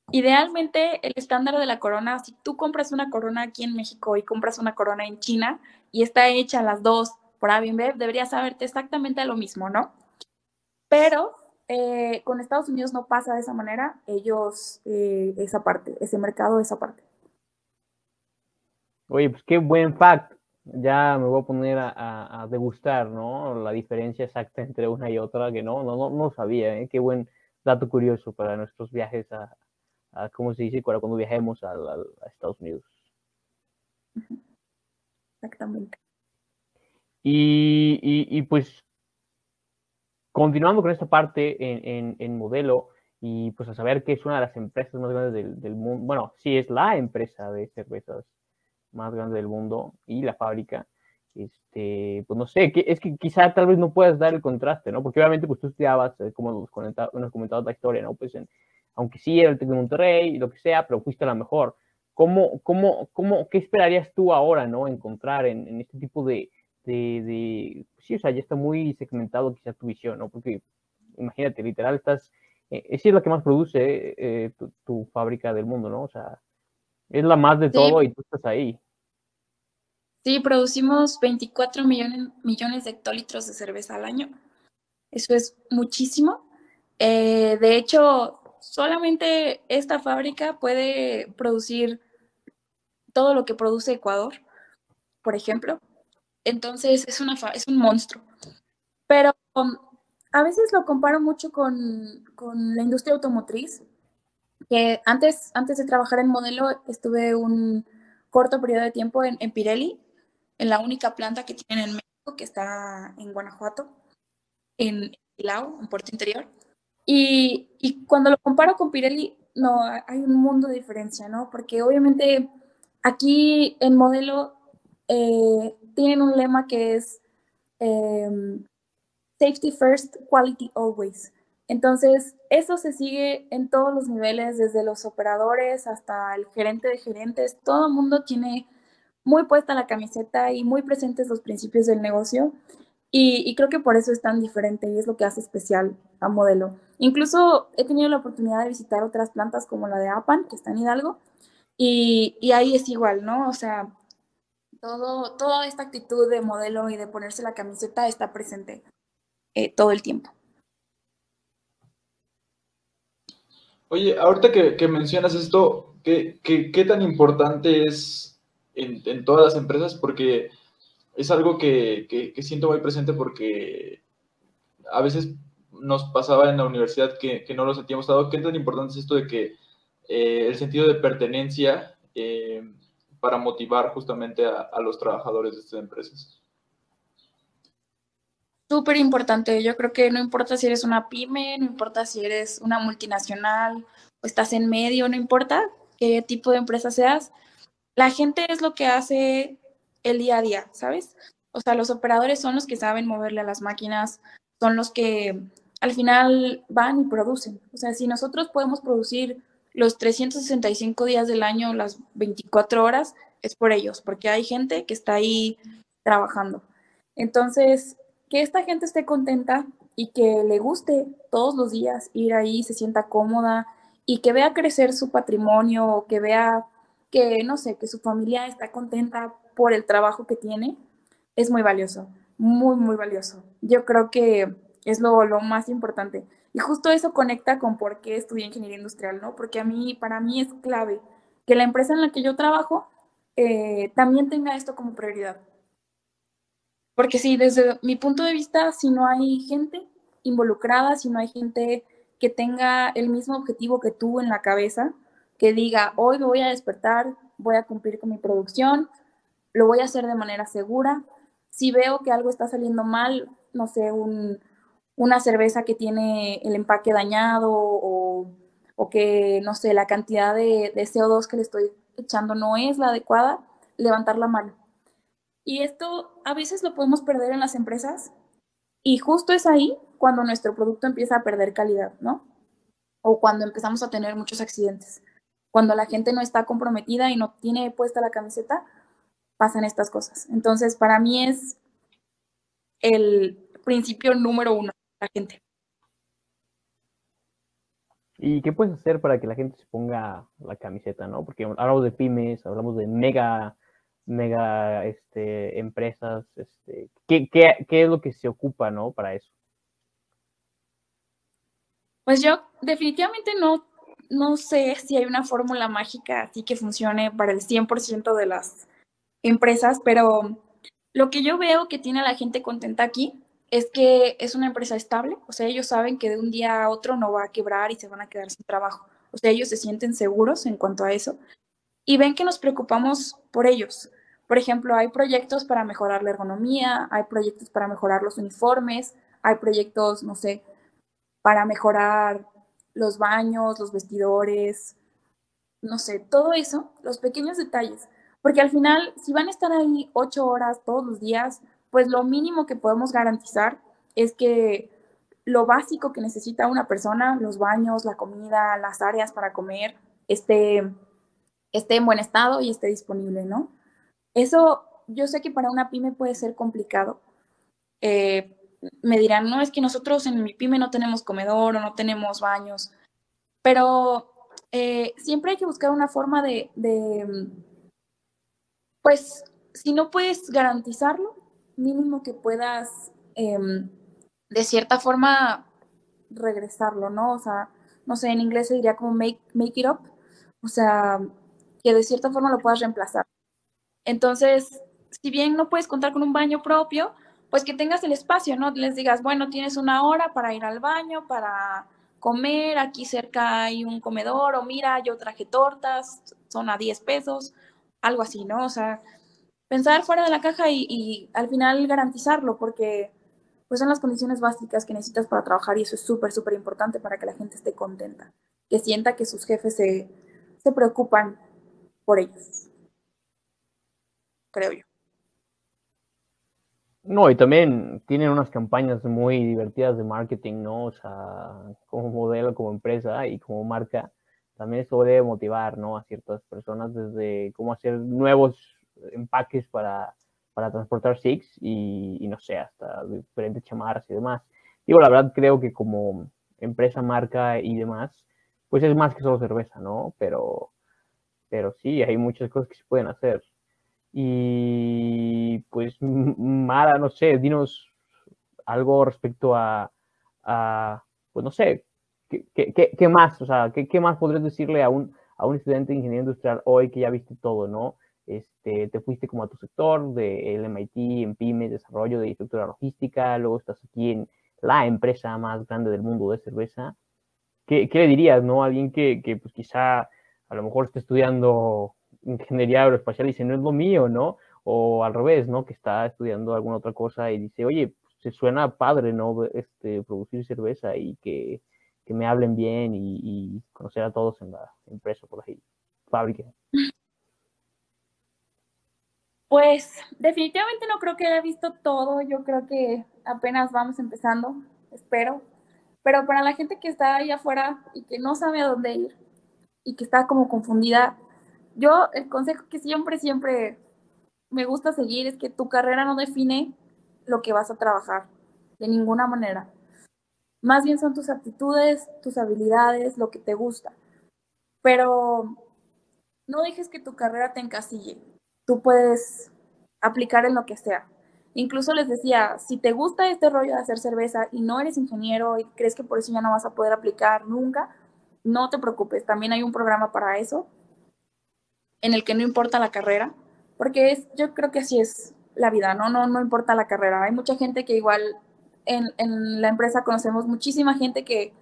Idealmente, el estándar de la corona, si tú compras una corona aquí en México y compras una corona en China y está hecha las dos por Avinbev, deberías saberte exactamente lo mismo, ¿no? Pero eh, con Estados Unidos no pasa de esa manera, ellos, eh, esa parte, ese mercado, esa parte. Oye, pues qué buen fact. Ya me voy a poner a, degustar, ¿no? La diferencia exacta entre una y otra, que no, no, no, no sabía, ¿eh? Qué buen dato curioso para nuestros viajes a, a ¿cómo se dice? Cuando viajemos a, a Estados Unidos. Exactamente. Y, pues continuando con esta parte en, modelo y pues a saber que es una de las empresas más grandes del, mundo, bueno, sí es la empresa de cervezas más grande del mundo y la fábrica, este, pues no sé, que, es que quizá tal vez no puedas dar el contraste, ¿no? Porque obviamente pues tú estudiabas, eh, como nos, nos comentado la historia, ¿no? Pues aunque sí era el TEC de Monterrey lo que sea, pero fuiste a la mejor. ¿Cómo, cómo, cómo, qué esperarías tú ahora, ¿no? Encontrar en este tipo de, de, sí, o sea, ya está muy segmentado quizá tu visión, ¿no? Porque imagínate, literal, estás, eh, es la que más produce eh, tu, fábrica del mundo, ¿no? O sea, es la más de todo y tú estás ahí. Sí, producimos 24 millones, millones de hectolitros de cerveza al año. Eso es muchísimo. Eh, de hecho, solamente esta fábrica puede producir todo lo que produce Ecuador, por ejemplo. Entonces es, una es un monstruo. Pero um, a veces lo comparo mucho con, con, la industria automotriz, antes, antes de trabajar en modelo estuve un, corto periodo de tiempo en, en Pirelli, en la única planta que tienen en México, que está en Guanajuato, en Pilao, en Puerto Interior. Y, y, cuando lo comparo con Pirelli, no, hay un mundo de diferencia, ¿no? Porque obviamente aquí en modelo eh, tienen un lema que es eh, Safety First, Quality Always. Entonces, eso se sigue en todos los niveles, desde los operadores hasta el gerente de gerentes. Todo el mundo tiene muy puesta la camiseta y muy presentes los principios del negocio. Y, creo que por eso es tan diferente y es lo que hace especial a Modelo. Incluso he tenido la oportunidad de visitar otras plantas como la de APAN, que está en Hidalgo, y, ahí es igual, ¿no? O sea, todo, toda esta actitud de modelo y de ponerse la camiseta está presente eh, todo el tiempo. Oye, ahorita que, mencionas esto, ¿qué, ¿qué, tan importante es en, todas las empresas? Porque es algo que, siento muy presente porque a veces nos pasaba en la universidad que, no lo sentíamos dado. ¿Qué tan importante es esto de que eh, el sentido de pertenencia eh, para motivar justamente a, los trabajadores de estas empresas? Súper importante. Yo creo que no importa si eres una pyme, no importa si eres una multinacional o estás en medio, no importa qué tipo de empresa seas, la gente es lo que hace el día a día, ¿sabes? O sea, los operadores son los que saben moverle a las máquinas, son los que al final van y producen. O sea, si nosotros podemos producir los 365 días del año, las 24 horas, es por ellos, porque hay gente que está ahí trabajando. Entonces, que esta gente esté contenta y que le guste todos los días ir ahí, se sienta cómoda y que vea crecer su patrimonio o que vea que, no sé, que su familia está contenta por el trabajo que tiene, es muy valioso, muy, muy valioso. Yo creo que es lo, lo más importante. Y justo eso conecta con por qué estudié ingeniería industrial, ¿no? Porque a mí, para mí es clave que la empresa en la que yo trabajo eh, también tenga esto como prioridad. Porque sí, desde mi punto de vista, si no hay gente involucrada, si no hay gente que tenga el mismo objetivo que tú en la cabeza, que diga, hoy me voy a despertar, voy a cumplir con mi producción, lo voy a hacer de manera segura. Si veo que algo está saliendo mal, no sé, una cerveza que tiene el empaque dañado o, que, no sé, la cantidad de, de CO2 que le estoy echando no es la adecuada, levantar la mano y esto a veces lo podemos perder en las empresas y justo es ahí cuando nuestro producto empieza a perder calidad, ¿no? O cuando empezamos a tener muchos accidentes. Cuando la gente no está comprometida y no tiene puesta la camiseta, pasan estas cosas. Entonces, para mí es el principio número uno, la gente. ¿Y qué puedes hacer para que la gente se ponga la camiseta, no? Porque hablamos de pymes, hablamos de mega mega este, empresas, este, ¿qué, es lo que se ocupa, ¿no? Para eso. Pues yo definitivamente no, no sé si hay una fórmula mágica así que funcione para el 100% de las empresas, pero lo que yo veo que tiene a la gente contenta aquí es que es una empresa estable, o sea, ellos saben que de un día a otro no va a quebrar y se van a quedar sin trabajo, o sea, ellos se sienten seguros en cuanto a eso y ven que nos preocupamos por ellos. Por ejemplo, hay proyectos para mejorar la ergonomía, hay proyectos para mejorar los uniformes, hay proyectos, no sé, para mejorar los baños, los vestidores, no sé, todo eso, los pequeños detalles. Porque al final, si van a estar ahí ocho horas todos los días, pues lo mínimo que podemos garantizar es que lo básico que necesita una persona, los baños, la comida, las áreas para comer, esté, esté en buen estado y esté disponible, ¿no? Eso yo sé que para una pyme puede ser complicado. Eh, me dirán, no, es que nosotros en mi pyme no tenemos comedor o no tenemos baños, pero eh, siempre hay que buscar una forma de, pues, si no puedes garantizarlo, mínimo que puedas, em, de cierta forma, regresarlo, ¿no? O sea, no sé, en inglés se diría como make, make it up, o sea, que de cierta forma lo puedas reemplazar. Entonces, si bien no puedes contar con un baño propio, pues que tengas el espacio, ¿no? Les digas, bueno, tienes una hora para ir al baño, para comer, aquí cerca hay un comedor, o mira, yo traje tortas, son a 10 pesos, algo así, ¿no? O sea, pensar fuera de la caja y, al final garantizarlo, porque pues son las condiciones básicas que necesitas para trabajar y eso es súper, súper importante para que la gente esté contenta, que sienta que sus jefes se, se preocupan por ellos, creo yo. No, y también tienen unas campañas muy divertidas de marketing, ¿no? O sea, como modelo, como empresa y como marca, también eso debe motivar, ¿no? A ciertas personas desde cómo hacer nuevos empaques para, para transportar Six y, y, no sé, hasta diferentes chamarras y demás. Digo, la verdad creo que como empresa, marca y demás, pues es más que solo cerveza, ¿no? Pero, pero sí, hay muchas cosas que se pueden hacer. Y pues, Mara, no sé, dinos algo respecto a, a pues no sé, ¿qué, qué, qué más? O sea, ¿qué, ¿qué, más podrías decirle a un, a un estudiante de ingeniería industrial hoy que ya viste todo, ¿no? Este, te fuiste como a tu sector del MIT, en PyME, desarrollo de estructura logística, luego estás aquí en la empresa más grande del mundo de cerveza. ¿Qué, qué le dirías, no? A alguien que, que pues quizá a lo mejor esté estudiando ingeniería aeroespacial y dice, no es lo mío, ¿no? O al revés, ¿no? Que está estudiando alguna otra cosa y dice, oye, se suena padre, ¿no? Este, producir cerveza y que, que me hablen bien y, y, conocer a todos en la empresa, por ahí, fábrica. Pues definitivamente no creo que haya visto todo, yo creo que apenas vamos empezando, espero. Pero para la gente que está ahí afuera y que no sabe a dónde ir y que está como confundida, yo el consejo que siempre, siempre me gusta seguir es que tu carrera no define lo que vas a trabajar, de ninguna manera. Más bien son tus aptitudes, tus habilidades, lo que te gusta. Pero no dejes que tu carrera te encasille. Tú puedes aplicar en lo que sea. Incluso les decía, si te gusta este rollo de hacer cerveza y no eres ingeniero y crees que por eso ya no vas a poder aplicar nunca, no te preocupes, también hay un programa para eso en el que no importa la carrera, porque es, yo creo que así es la vida, ¿no? No, no importa la carrera. Hay mucha gente que igual en, la empresa conocemos muchísima gente que,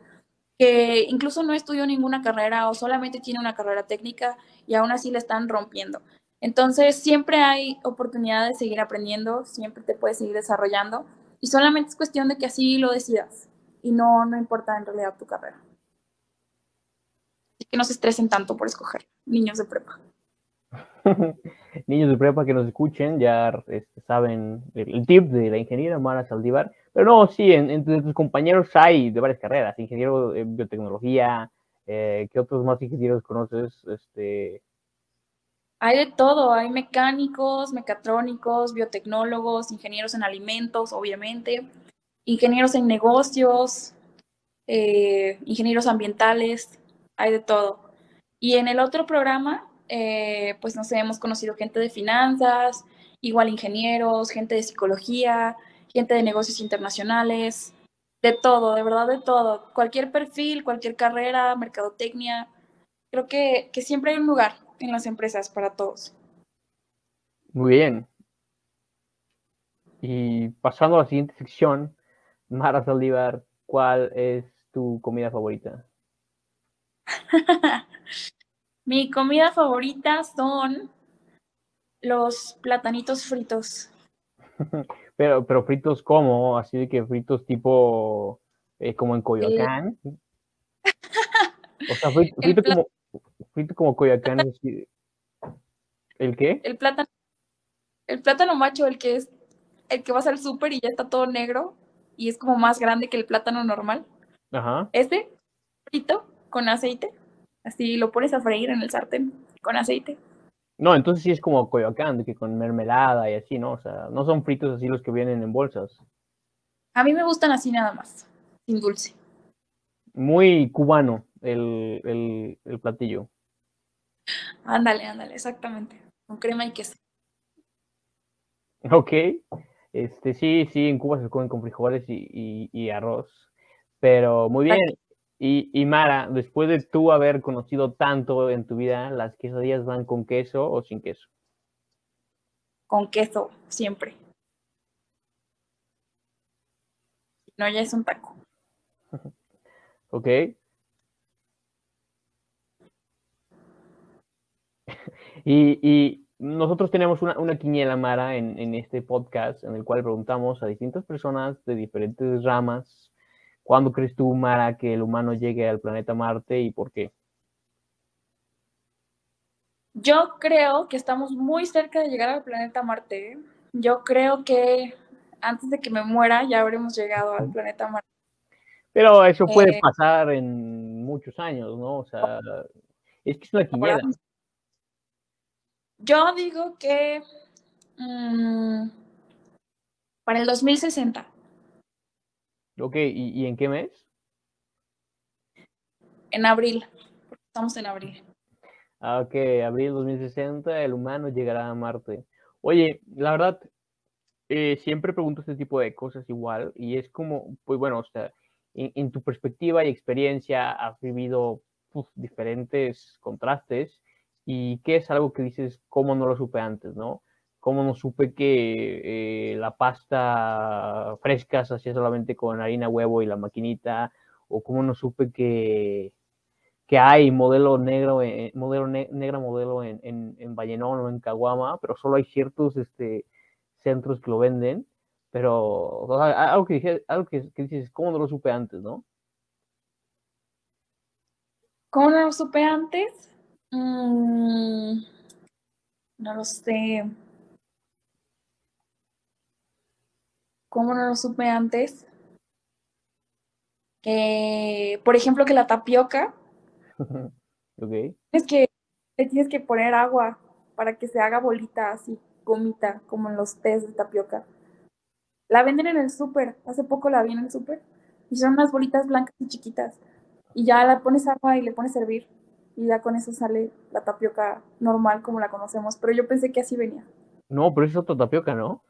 que incluso no estudió ninguna carrera o solamente tiene una carrera técnica y aún así le están rompiendo. Entonces, siempre hay oportunidad de seguir aprendiendo, siempre te puedes seguir desarrollando y solamente es cuestión de que así lo decidas y no, no importa en realidad tu carrera. Así que no se estresen tanto por escoger niños de prepa. Niños de prepa que nos escuchen ya este, saben el, tip de la ingeniera Mara Saldívar. Pero no, sí, en, entre tus compañeros hay de varias carreras, ingeniero de biotecnología, eh, ¿qué otros más ingenieros conoces? Este... Hay de todo, hay mecánicos, mecatrónicos, biotecnólogos, ingenieros en alimentos, obviamente, ingenieros en negocios, eh, ingenieros ambientales, hay de todo. Y en el otro programa eh, pues no sé, hemos conocido gente de finanzas, igual ingenieros, gente de psicología, gente de negocios internacionales, de todo, de verdad de todo. Cualquier perfil, cualquier carrera, mercadotecnia. Creo que, que siempre hay un lugar en las empresas para todos. Muy bien. Y pasando a la siguiente sección, Mara Saldívar, ¿cuál es tu comida favorita? Mi comida favorita son los platanitos fritos. pero, pero fritos como, así de que fritos tipo eh, como en Coyoacán. O sea, frito, frito como frito como Coyoacán. ¿El qué? El plátano, el plátano macho, el que es el que vas al súper y ya está todo negro y es como más grande que el plátano normal. Ajá. Este frito con aceite. Así lo pones a freír en el sartén con aceite. No, entonces sí es como Coyoacán, que con mermelada y así, ¿no? O sea, no son fritos así los que vienen en bolsas. A mí me gustan así nada más, sin dulce. Muy cubano el, el, el platillo. Ándale, ándale, exactamente. Con crema y queso. Ok. Este, sí, sí, en Cuba se comen con frijoles y, y, y arroz. Pero muy bien. Y, y, Mara, después de tú haber conocido tanto en tu vida, ¿las quesadillas van con queso o sin queso? Con queso, siempre. No, ya es un taco. ok. y, y, nosotros tenemos una, una quiniela, Mara, en, en, este podcast, en el cual preguntamos a distintas personas de diferentes ramas, ¿cuándo crees tú, Mara, que el humano llegue al planeta Marte y por qué? Yo creo que estamos muy cerca de llegar al planeta Marte. Yo creo que antes de que me muera ya habremos llegado al planeta Marte. Pero eso puede eh, pasar en muchos años, ¿no? O sea, es que es una quiniela. Yo digo que mmm, para el 2060. Ok, ¿Y, ¿y en qué mes? En abril, estamos en abril. Ah, ok, abril 2060, el humano llegará a Marte. Oye, la verdad, eh, siempre pregunto este tipo de cosas igual, y es como, pues bueno, o sea, en, en tu perspectiva y experiencia has vivido uf, diferentes contrastes, y qué es algo que dices, ¿cómo no lo supe antes, no? ¿Cómo no supe que eh, la pasta fresca se hacía solamente con harina, huevo y la maquinita? ¿O cómo no supe que que hay modelo negro, modelo ne negra modelo en, en, en, Vallenón o en Caguama, pero solo hay ciertos este, centros que lo venden. Pero algo, que, dije, algo que, que, dices, ¿cómo no lo supe antes, no? ¿Cómo no lo supe antes? Mm, no lo sé. ¿Cómo no lo supe antes? Que, por ejemplo, que la tapioca ok. Es que le tienes que poner agua para que se haga bolita así, gomita, como en los tés de tapioca. La venden en el súper, hace poco la vi en el súper, y son unas bolitas blancas y chiquitas. Y ya la pones agua y le pones a hervir, y ya con eso sale la tapioca normal como la conocemos, pero yo pensé que así venía. No, pero es otra tapioca, ¿no?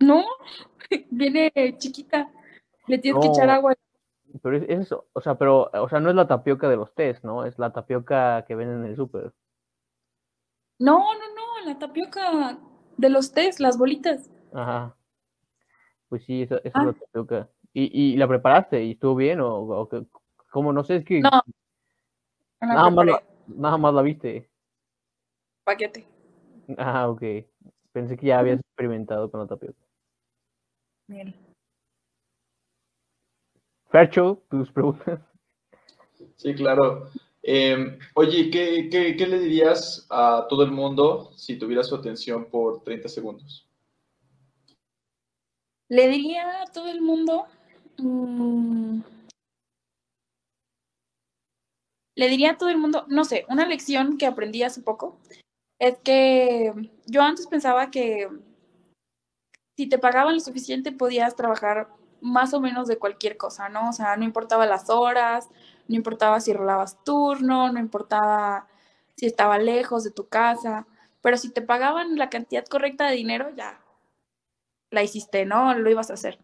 No, viene chiquita, le tienes no. que echar agua pero es, es, eso, o sea, pero, o sea, no es la tapioca de los tés, ¿no? Es la tapioca que venden en el súper. No, no, no, la tapioca de los tés, las bolitas. Ajá. Pues sí, esa, esa ah. es la tapioca. ¿Y, ¿Y, la preparaste? ¿Y estuvo bien? ¿O, o cómo? No sé, es que... No. no nada, más la, nada más la viste. Paquete. Ah, ok. Pensé que ya habías experimentado con la tapioca. Bien. Fercho, tus preguntas. Sí, claro. Eh, oye, ¿qué, ¿qué, qué, le dirías a todo el mundo si tuviera su atención por 30 segundos? Le diría a todo el mundo. Mmm, le diría a todo el mundo, no sé, una lección que aprendí hace poco es que yo antes pensaba que si te pagaban lo suficiente podías trabajar más o menos de cualquier cosa, ¿no? O sea, no importaba las horas, no importaba si rolabas turno, no importaba si estaba lejos de tu casa, pero si te pagaban la cantidad correcta de dinero, ya la hiciste, ¿no? Lo ibas a hacer.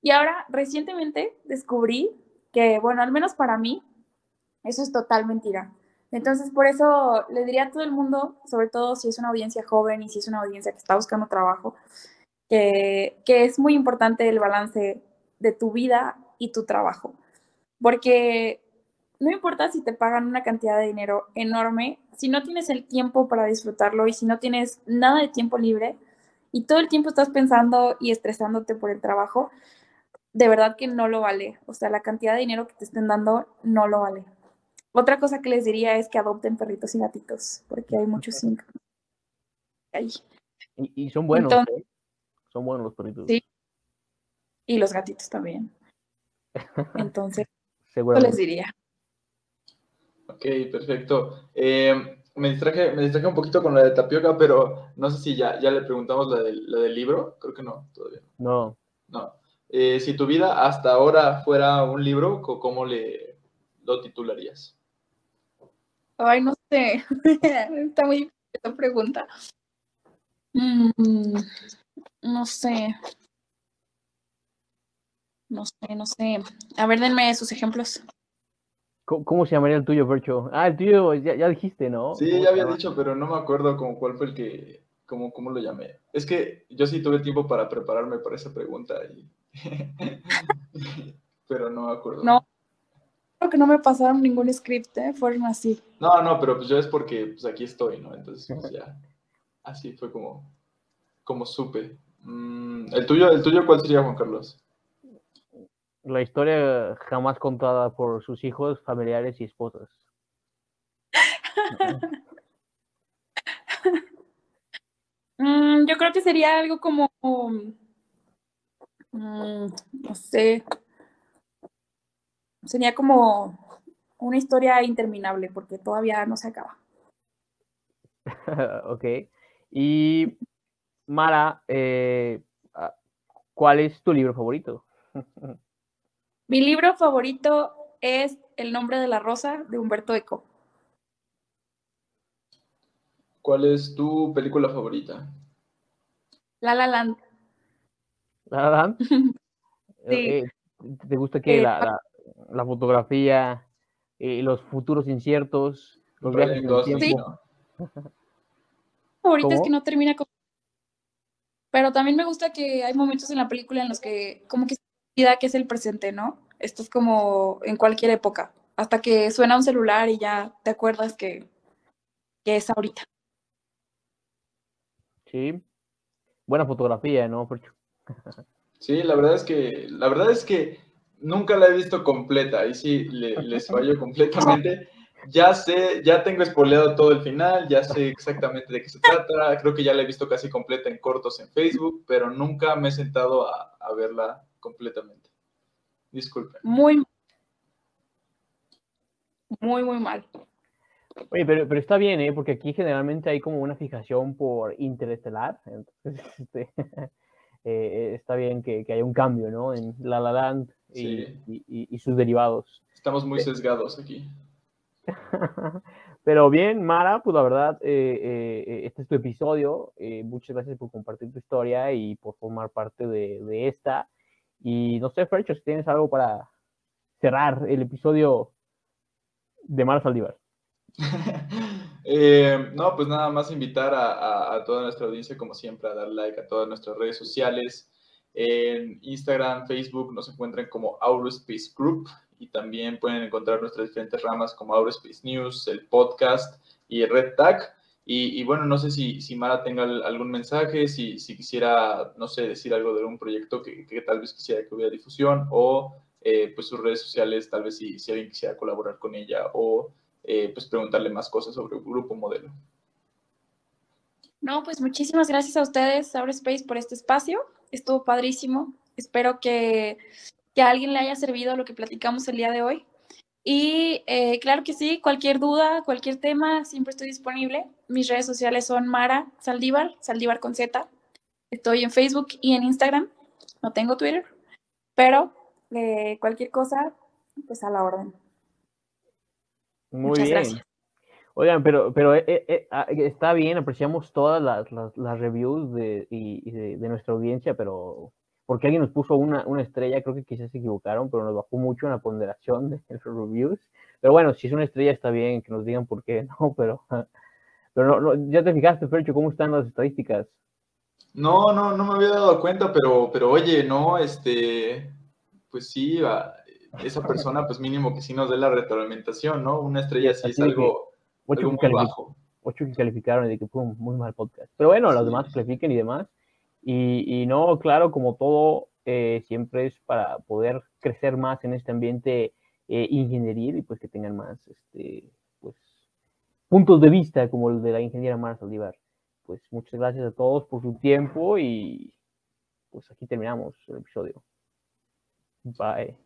Y ahora, recientemente descubrí que, bueno, al menos para mí, eso es total mentira. Entonces, por eso le diría a todo el mundo, sobre todo si es una audiencia joven y si es una audiencia que está buscando trabajo, que, que es muy importante el balance de tu vida y tu trabajo. Porque no importa si te pagan una cantidad de dinero enorme, si no tienes el tiempo para disfrutarlo y si no tienes nada de tiempo libre y todo el tiempo estás pensando y estresándote por el trabajo, de verdad que no lo vale. O sea, la cantidad de dinero que te estén dando no lo vale. Otra cosa que les diría es que adopten perritos y gatitos, porque hay muchos ahí. Y, y, son buenos. Entonces, ¿eh? Son buenos los perritos. Sí. Y los gatitos también. Entonces, eso les diría. Ok, perfecto. Eh, me, distraje, me distraje un poquito con la de tapioca, pero no sé si ya, ya le preguntamos la, de, la del libro. Creo que no, todavía. No. No. Eh, si tu vida hasta ahora fuera un libro, ¿cómo le lo titularías? Ay, no sé. Está muy esta pregunta. Mm, no sé. No sé, no sé. A ver, denme sus ejemplos. ¿Cómo, cómo se llamaría el tuyo, Percho? Ah, el tuyo ya, ya dijiste, ¿no? Sí, ya había dicho, pero no me acuerdo como cuál fue el que, cómo, cómo lo llamé. Es que yo sí tuve tiempo para prepararme para esa pregunta, y... pero no me acuerdo. No, que no me pasaron ningún script, ¿eh? fueron así. No, no, pero pues yo es porque pues aquí estoy, ¿no? Entonces pues ya, así fue como, como supe. Mm, ¿El tuyo, el tuyo cuál sería, Juan Carlos? La historia jamás contada por sus hijos, familiares y esposas. Mm, yo creo que sería algo como, mm, no sé, sería como una historia interminable porque todavía no se acaba. ok. Y Mara, eh, ah, ¿cuál es tu libro favorito? Mi libro favorito es El nombre de la rosa de Humberto Eco. ¿Cuál es tu película favorita? La La Land. ¿La La Land? Sí. Eh, ¿Te gusta que Eh, la, la- la fotografía, eh, los futuros inciertos, los viajes en el tiempo? ¿no? favorita es ¿Cómo? que no termina con... Pero también me gusta que hay momentos en la película en los que como que se olvida que es el presente, ¿no? Esto es como en cualquier época, hasta que suena un celular y ya te acuerdas que, que es ahorita. Sí. Buena fotografía, ¿no? Sí, la verdad es que, la verdad es que nunca la he visto completa, ahí sí le- les fallo completamente. Ya sé, ya tengo spoileado todo el final, ya sé exactamente de qué se trata, creo que ya la he visto casi completa en cortos en Facebook, pero nunca me he sentado a, a verla completamente. Disculpen. Muy, muy, muy mal. Oye, pero, pero está bien, ¿eh? Porque aquí generalmente hay como una fijación por interestelar. Entonces, este, eh, está bien que, que haya un cambio, ¿no? En La La Land y, Sí. y- y- y sus derivados. Estamos muy sesgados aquí. Pero bien, Mara, pues la verdad, eh, eh, este es tu episodio. eh, muchas gracias por compartir tu historia y por formar parte de, de esta. Y no sé, Fercho, si tienes algo para cerrar el episodio de Mara Saldívar. Eh, no, pues nada más invitar a, a- a toda nuestra audiencia, como siempre, a dar like a todas nuestras redes sociales. En Instagram, Facebook nos encuentran como Aurospace Group y también pueden encontrar nuestras diferentes ramas como Aurospace News, el podcast y Red Tag. Y, bueno, no sé si, si Mara tenga al- algún mensaje, si, si quisiera, no sé, decir algo de un proyecto que, que tal vez quisiera que hubiera difusión o eh, pues sus redes sociales, tal vez si, si alguien quisiera colaborar con ella o eh, pues preguntarle más cosas sobre el grupo modelo. No, pues muchísimas gracias a ustedes, Space, por este espacio. Estuvo padrísimo. Espero que, que a alguien le haya servido lo que platicamos el día de hoy. Y eh, claro que sí, cualquier duda, cualquier tema, siempre estoy disponible. Mis redes sociales son Mara Saldívar, Saldívar con Z. Estoy en Facebook y en Instagram. No tengo Twitter, pero eh, cualquier cosa, pues a la orden. Muy Muchas bien. gracias. Oigan, pero, pero eh, ah, está bien, apreciamos todas las, las, las reviews de, y, y de, de nuestra audiencia, pero porque alguien nos puso una, una estrella, creo que quizás se equivocaron, pero nos bajó mucho en la ponderación de los reviews. Pero bueno, si es una estrella está bien, que nos digan por qué, ¿no? Pero, pero no, no, ya te fijaste, Fercho, cómo están las estadísticas. No, no, no me había dado cuenta, pero, pero oye, no, este, pues sí, esa persona, pues mínimo que sí nos dé la retroalimentación, ¿no? Una estrella sí es que algo, Ocho algo que, muy bajo. ocho que calificaron y de que fue un muy mal podcast. Pero bueno, los demás califiquen y demás. Y, no, claro, como todo, eh, siempre es para poder crecer más en este ambiente eh, ingenieril y pues que tengan más este, pues, puntos de vista como el de la ingeniera Mara Saldívar. Pues muchas gracias a todos por su tiempo y pues aquí terminamos el episodio. Bye.